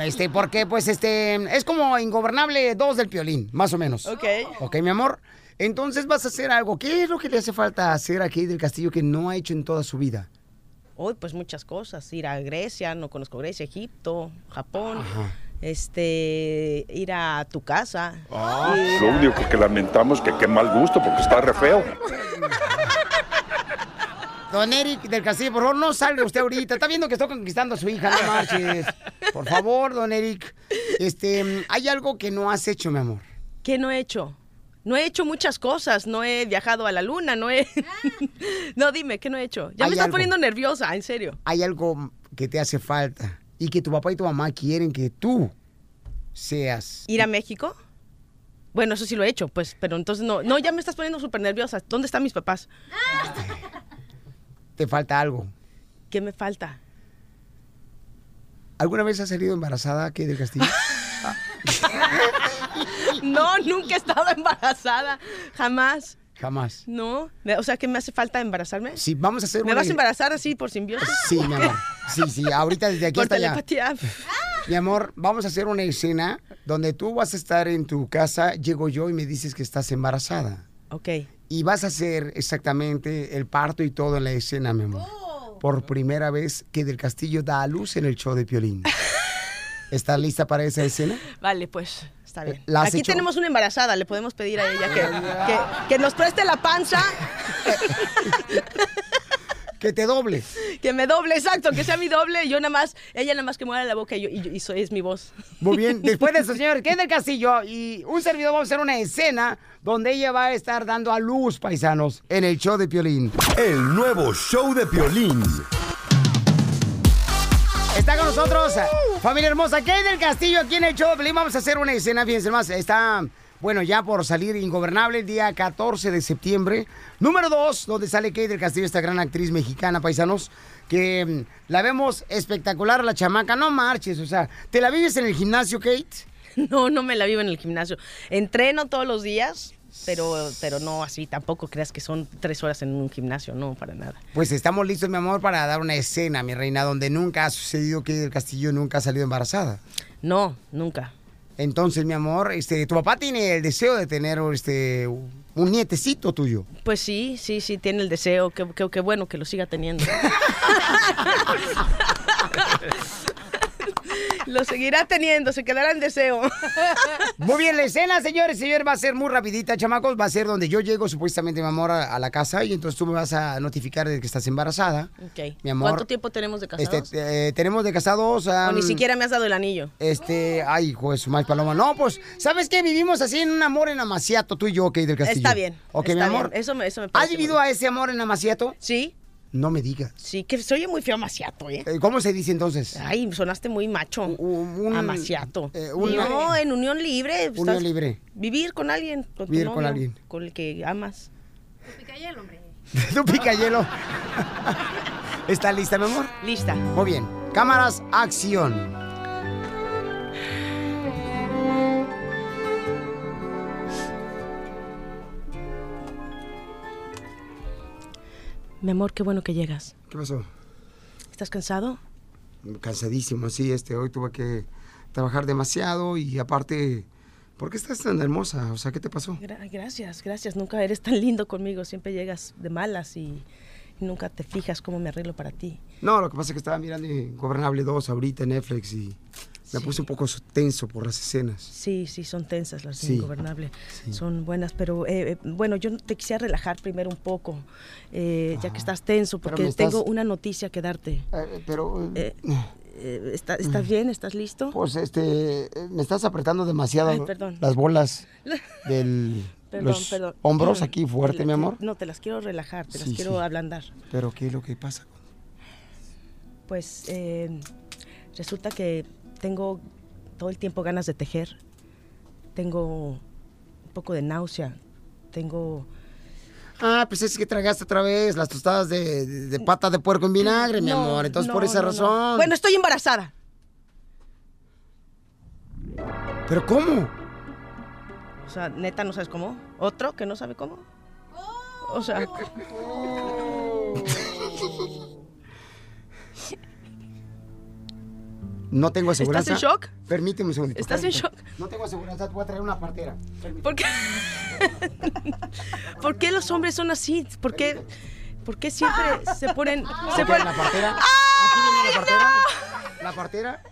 Este, porque pues este es como ingobernable dos del piolín, más o menos. Ok. Ok, mi amor. Entonces vas a hacer algo. ¿Qué es lo que le hace falta hacer aquí del castillo que no ha hecho en toda su vida? Hoy, pues muchas cosas. Ir a Grecia, no conozco Grecia, Egipto, Japón. Ajá. Este, ir a tu casa. ir Lo único que lamentamos que qué mal gusto porque está re feo. Don Eric del Castillo, por favor, no salga usted ahorita. Está viendo que estoy conquistando a su hija, no marches. Por favor, don Eric. Este, hay algo que no has hecho, mi amor. ¿Qué no he hecho? No he hecho muchas cosas. No he viajado a la luna, no he. no, dime, ¿qué no he hecho? Ya me estás algo. poniendo nerviosa, en serio. Hay algo que te hace falta y que tu papá y tu mamá quieren que tú seas. ¿Ir a México? Bueno, eso sí lo he hecho, pues, pero entonces no. No, ya me estás poniendo súper nerviosa. ¿Dónde están mis papás? Te falta algo. ¿Qué me falta? ¿Alguna vez has salido embarazada aquí del castillo? No, nunca he estado embarazada. Jamás. Jamás. No. O sea, que me hace falta embarazarme. Sí, vamos a hacer ¿Me una- vas a embarazar así por simbiosis? Sí, mi amor. Sí, sí, ahorita desde aquí Por hasta allá. telepatía. Mi amor, vamos a hacer una escena donde tú vas a estar en tu casa, llego yo y me dices que estás embarazada. Ok. Y vas a hacer exactamente el parto y todo en la escena, mi amor. Por primera vez que Del Castillo da a luz en el show de Piolín. ¿Estás lista para esa escena? Vale, pues, está bien. ¿La has Aquí hecho? tenemos una embarazada, le podemos pedir a ella que, que, que nos preste la panza, Que te doble. que me doble, exacto, que sea mi doble, y yo nada más, ella nada más que mueva la boca y, yo, y, y soy, es mi voz. Muy bien. Después de eso, señores, que Del Castillo y un servidor vamos a hacer una escena donde ella va a estar dando a luz, paisanos, en el show de Piolín. El nuevo show de Piolín. Está con nosotros, familia hermosa, Kay del Castillo aquí en el show. Vamos a hacer una escena, fíjense más, está, bueno, ya por salir Ingobernable el día 14 de septiembre. Número 2, donde sale Kay del Castillo, esta gran actriz mexicana, paisanos, que mm, la vemos espectacular, la chamaca, no marches, o sea, ¿te la vives en el gimnasio, Kate? No, no me la vivo en el gimnasio. Entreno todos los días, pero, pero no así, tampoco creas que son tres horas en un gimnasio, no, para nada. Pues estamos listos, mi amor, para dar una escena, mi reina, donde nunca ha sucedido que del Castillo nunca ha salido embarazada. No, nunca. Entonces, mi amor, este, tu papá tiene el deseo de tener este, un nietecito tuyo. Pues sí, sí, sí, tiene el deseo, qué qué- qué bueno que lo siga teniendo. lo seguirá teniendo, se quedará en deseo. Muy bien, la escena, señores, señores, va a ser muy rapidita, chamacos. Va a ser donde yo llego, supuestamente, mi amor, a, a la casa y entonces tú me vas a notificar de que estás embarazada. Ok. Mi amor. ¿Cuánto tiempo tenemos de casados? Este, eh, tenemos de casados... o am, ni siquiera me has dado el anillo. Este, ay, su madre paloma. No, pues, ¿sabes qué? Vivimos así en un amor en Amaciato, tú y yo, Kate del Castillo. Está bien. Ok, está mi amor. bien. Eso me, eso me ¿Has parece vivido muy a ese amor en Amaciato? Sí. No me digas. Sí, que soy muy feo amaciato, ¿eh? Eh, ¿Cómo se dice entonces? Ay, sonaste muy macho. amaciato. un- no, en unión libre. Unión estás- libre. Vivir con alguien. Con tu Vivir con novio, alguien. Con el que amas. tu picayelo. ¿Está lista, mi amor? Lista. Muy bien. Cámaras, acción. Mi amor, qué bueno que llegas. ¿Qué pasó? ¿Estás cansado? Cansadísimo, sí, este, hoy tuve que trabajar demasiado y aparte, ¿por qué estás tan hermosa? O sea, ¿qué te pasó? Gra- gracias, gracias. Nunca eres tan lindo conmigo. Siempre llegas de malas y, y nunca te fijas cómo me arreglo para ti. No, lo que pasa es que estaba mirando Ingobernable 2 ahorita en Netflix y me puse un poco tenso por las escenas. Sí, sí, son tensas las de Sí, Ingobernable. Son buenas, pero eh, eh, bueno, yo te quisiera relajar primero un poco, eh, ya que estás tenso, Pero porque estás- tengo una noticia que darte. pero... Eh, ¿está- ¿Estás bien? ¿Estás listo? Pues este, me estás apretando demasiado Ay, las bolas del Perdón, los perdón. hombros aquí fuerte, Te- mi amor. No, te las quiero relajar, te las Sí, quiero sí. ablandar. Pero ¿qué es lo que pasa? Pues eh, resulta que tengo todo el tiempo ganas de tejer. Tengo un poco de náusea. Tengo... Ah, pues es que tragaste otra vez las tostadas de, de- de pata de puerco en vinagre, mi amor. Entonces, no, por esa no, no. razón. Bueno, estoy embarazada. ¿Pero cómo? O sea, neta, ¿no sabes cómo? ¿Otro que no sabe cómo? O sea... No tengo aseguranza. en shock? Permíteme un segundo. ¿Estás en shock? No tengo aseguranza, te voy a traer una partera. ¿Por qué? ¿Por qué los hombres son así? ¿Por qué, por qué siempre se ponen... Se ponen... la partera. Aquí viene la partera. La partera.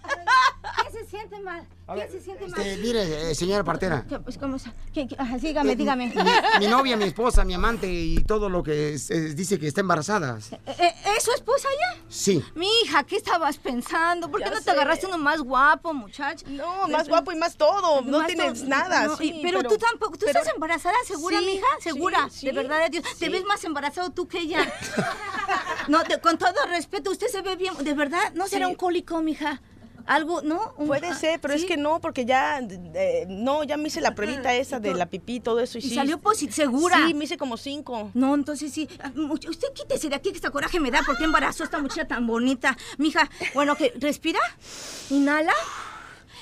¿Qué se siente mal? ¿Qué se siente mal? Este, mire, eh, señora partera. ¿Qué, pues, ¿cómo qué- qué- ajá, dígame, dígame. Mi, mi novia, mi esposa, mi amante y todo lo que es- es- dice que está embarazada. Eh, eh, ¿Es su esposa ya? Sí. Mi hija, ¿qué estabas pensando? ¿Por qué Ya no sé. te agarraste uno más guapo, muchacho? No, más guapo y más todo. No Más tienes todo. nada, No, sí, pero, pero- tú tampoco, ¿tú pero- estás embarazada, segura, Sí, mija? ¿Segura? sí, de verdad, de Dios. Te ves más embarazado tú que ella. no, de- con todo respeto, usted se ve bien. ¿De verdad? ¿No será Sí. un cólico, mija? Algo, ¿no? Un- Puede ser, pero es que no, porque ya, eh, no, ya me hice la pruebita esa de la pipí todo eso. Y, Y sí, salió posi- segura. Sí, me hice como cinco. No, entonces sí. Ah, Usted quítese de aquí que esta coraje me da porque embarazó esta muchacha tan bonita. Mija, bueno, que respira, inhala,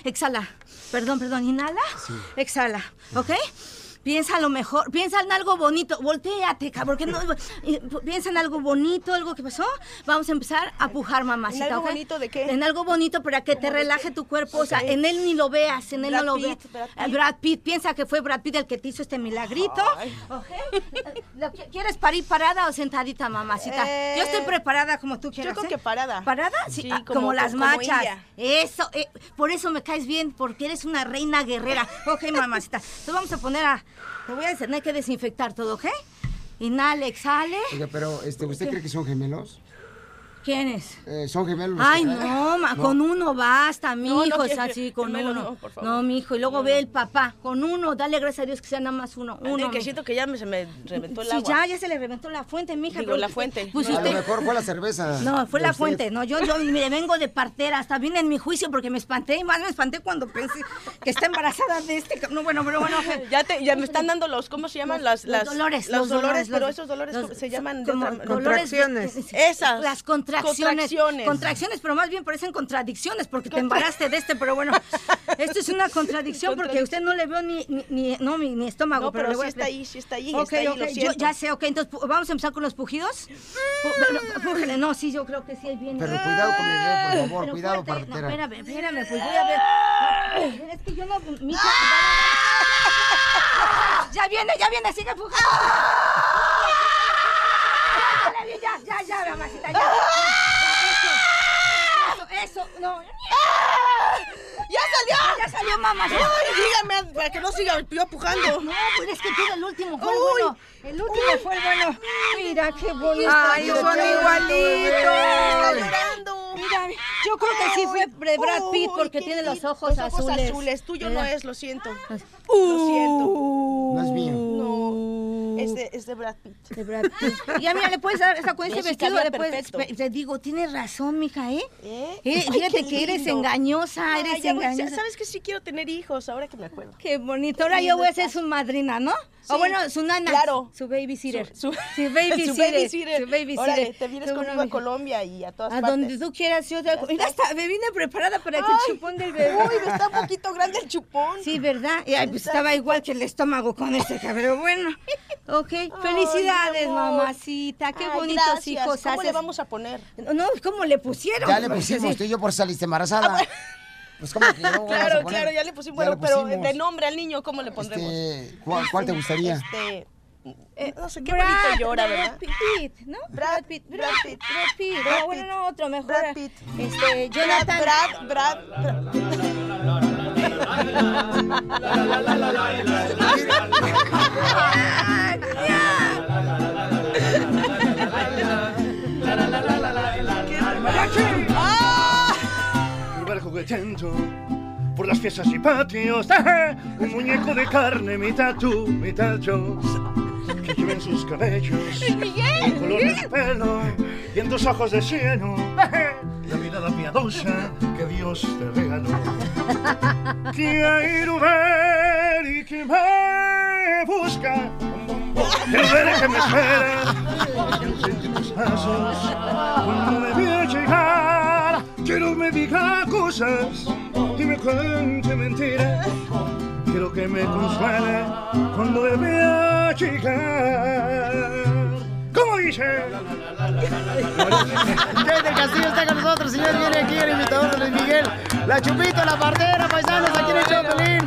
exhala. Perdón, perdón, inhala, exhala, ¿ok? Piensa lo mejor, piensa en algo bonito, volteate, cabrón, que no, eh, piensa en algo bonito, algo que pasó. Vamos a empezar a pujar, mamacita. ¿En algo bonito de qué? En algo bonito para que te ¿Cómo de relaje qué? tu cuerpo, o sea, en él ni lo veas, en él Brad no lo veas. Brad Eh, Pitt. Brad Pitt, piensa que fue Brad Pitt el que te hizo este milagrito. ¿ok? ¿Lo qui- ¿Quieres parir parada o sentadita, mamacita? Eh, Yo estoy preparada como tú quieras. creo ¿eh? que parada. ¿Parada? Sí, Sí, ah, como- como, las como machas. india. Eso, eh, por eso me caes bien, porque eres una reina guerrera. Ok, mamacita. Entonces vamos a poner a. Te voy a tener que desinfectar todo, ¿ok? Inhale, exhale. Oiga, pero este, ¿usted cree que son gemelos? ¿Quién es? Eh, ¿Son gemelos? los Ay, no, ma, con uno basta, mi No, no hijo, es así, con gemelo, uno. no, por favor. No, mi hijo, y luego ve el papá, con uno, dale gracias a Dios que sea nada más uno. Uno, que mi- siento que ya me, se me reventó el Sí, agua. ya, ya se le reventó la fuente, mija. Digo, pero- la fuente. Pues A lo usted... mejor fue la cerveza. No, fue la usted. fuente. No, yo, yo mire, vengo de partera. Hasta vine en mi juicio porque me espanté. Y más me espanté cuando pensé que está embarazada de este. No, bueno, pero bueno. Ya, te, ya me están dando los, ¿cómo se llaman? Las, Los las, dolores, Los los dolores, dolores, pero esos dolores los- ¿cómo se llaman de como otra- Contracciones. Esas. Las contracciones. Contracciones. Contracciones, pero más bien parecen contradicciones porque te embaraste de este, pero bueno, esto es una contradicción porque usted no le veo ni, ni, ni- no, mi, ni estómago. No, pero le sí voy a está ahí, sí está ahí, Ok, está ahí, lo ok, yo ya sé, ok, entonces vamos a empezar con los pujidos. Pu- pero, pújele, no, sí, yo creo que sí, ahí viene. Pero cuidado con el por favor, Pero cuidado, fuerte, No, partera. espérame, espérame, pues voy a ver. No, es que yo no, mija, ya viene, ya viene, sigue pujando. Ya, ya, ya, mamacita, ya. Eso, eso, eso, no. ¡Ya salió! Ya salió, mamá. Ay, dígame, para que no siga yo pujando. No, pues es que tú el último fue el Uy. bueno. El último fue el bueno. Mira qué bonito. Ay, son igualitos. Llorando. Mira, yo creo que sí fue Brad Pitt porque tiene los ojos Los ojos azules. azules. Tuyo no Mira. es, lo siento. Lo siento. No. No, es de, es de Brad Pitt. De Brad Pitt. Ya, mira, le puedes dar esa con ese vestido. Le puedes, te digo, tienes razón, mija, ¿eh? ¿Eh? Eh, Ay, fíjate que eres engañosa, Ay, eres ya voy- engañosa. ¿Sabes que sí quiero tener hijos ahora que me acuerdo? Qué bonito. Ahora yo voy a ser su madrina, ¿no? O bueno, su nana. Claro. Su babysitter. Su, su babysitter. Su babysitter. Su babysitter. Órale, te vienes conmigo bueno, a. Colombia y a todas A partes. donde tú quieras, yo te... Mira, hasta me vine preparada para que Ay, el chupón del bebé. uy, me está un poquito grande el chupón. Sí, ¿verdad? Y, pues, estaba igual que el estómago con este cabrón. Bueno, ok. Felicidades, mi amor. mamacita. Qué Ay, bonitos gracias. hijos ¿Cómo le haces. vamos a poner? No, ¿cómo le pusieron? Ya le pusimos, sí. tú y yo por saliste embarazada. Pues como que no Claro, poner? claro, ya le pusimos. Ya Bueno, le pero pusimos. de nombre al niño, ¿cómo le pondremos? Este, ¿cuál, cuál te gustaría? Este, eh, no sé, qué Brad, bonito llora, Brad ¿verdad? Pitt, ¿no? Brad Pitt, Brad Pitt, Brad Pitt. No, bueno, no, otro mejor. Brad Pitt. Este, Jonathan. Brad, Brad, Brad. Por las fiestas y patios. Un muñeco de carne, mitad tú, mitad yo. Que lleven sus cabellos, el color de su pelo y en tus ojos de cieno. La mirada piadosa que Dios te regaló. Quiero ver y que me busca. Quiero ver que me espera. Sentir tus pasos cuando me vea llegar. Quiero me diga cosas y me cuente mentiras. Quiero que me consuele cuando me vea llegar. ¿Cómo dice? Jay del Castillo está con nosotros, señor. Viene aquí el imitador de Luis Miguel. La Chupito, la partera, paisanos, aquí en el Chopelín.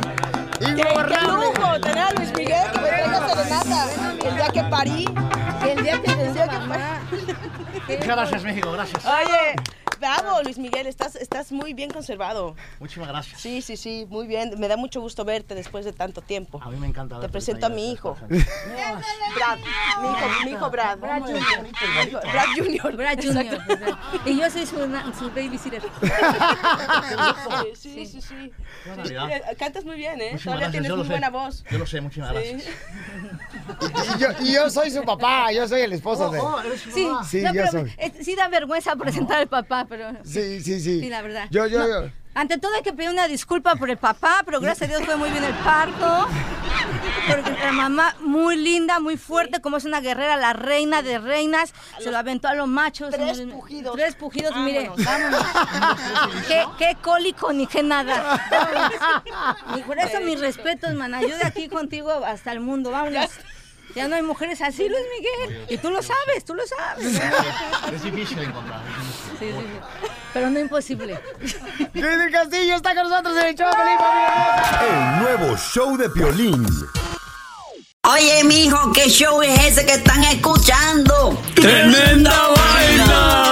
¡Qué, lujo tener a Luis Miguel que me traiga serenata el día que parí! El día que El día que parí. Gracias, México, gracias. Oye, bravo, Luis Miguel, estás, estás muy bien conservado. Muchísimas gracias. Sí, sí, sí, muy bien. Me da mucho gusto verte después de tanto tiempo. A mí me encanta Te verte, presento a mi de hijo. Brad, mi hijo, mi hijo Brad. Brad Junior. Brad Junior. Brad Junior. Y yo soy su, su babysitter. Sí, sí, sí. Eh, Cantas muy bien, ¿eh? Todavía tienes muy sé. buena voz. Yo lo sé, muchísimas Sí. gracias. Y yo, soy su papá, yo soy el esposo de. Oh, oh, eres su Sí, mamá. Sí, no, yo pero, soy. eh, sí da vergüenza presentar al papá, pero... Sí, sí, sí. Sí, la verdad. Yo, yo, No, yo. Ante todo hay que pedir una disculpa por el papá, pero gracias a Dios fue muy bien el parto. Porque la mamá muy linda, muy fuerte, como es una guerrera, la reina de reinas, se lo aventó a los machos. Tres señores. pujidos. Tres pujidos, mire, Vámonos. vámonos. qué, qué cólico ni qué nada. Vámonos. Y por eso mis respetos, mana. Yo de aquí contigo hasta el mundo, vámonos. Ya no hay mujeres así, Luis Miguel. Y tú lo sabes, tú lo sabes. Es difícil encontrar. Sí, sí, sí. Pero no imposible. Jay del Castillo está con nosotros en el hermosa. El nuevo show de Piolín. Oye, mijo, ¿qué show es ese que están escuchando? ¡Tremenda vaina! Hola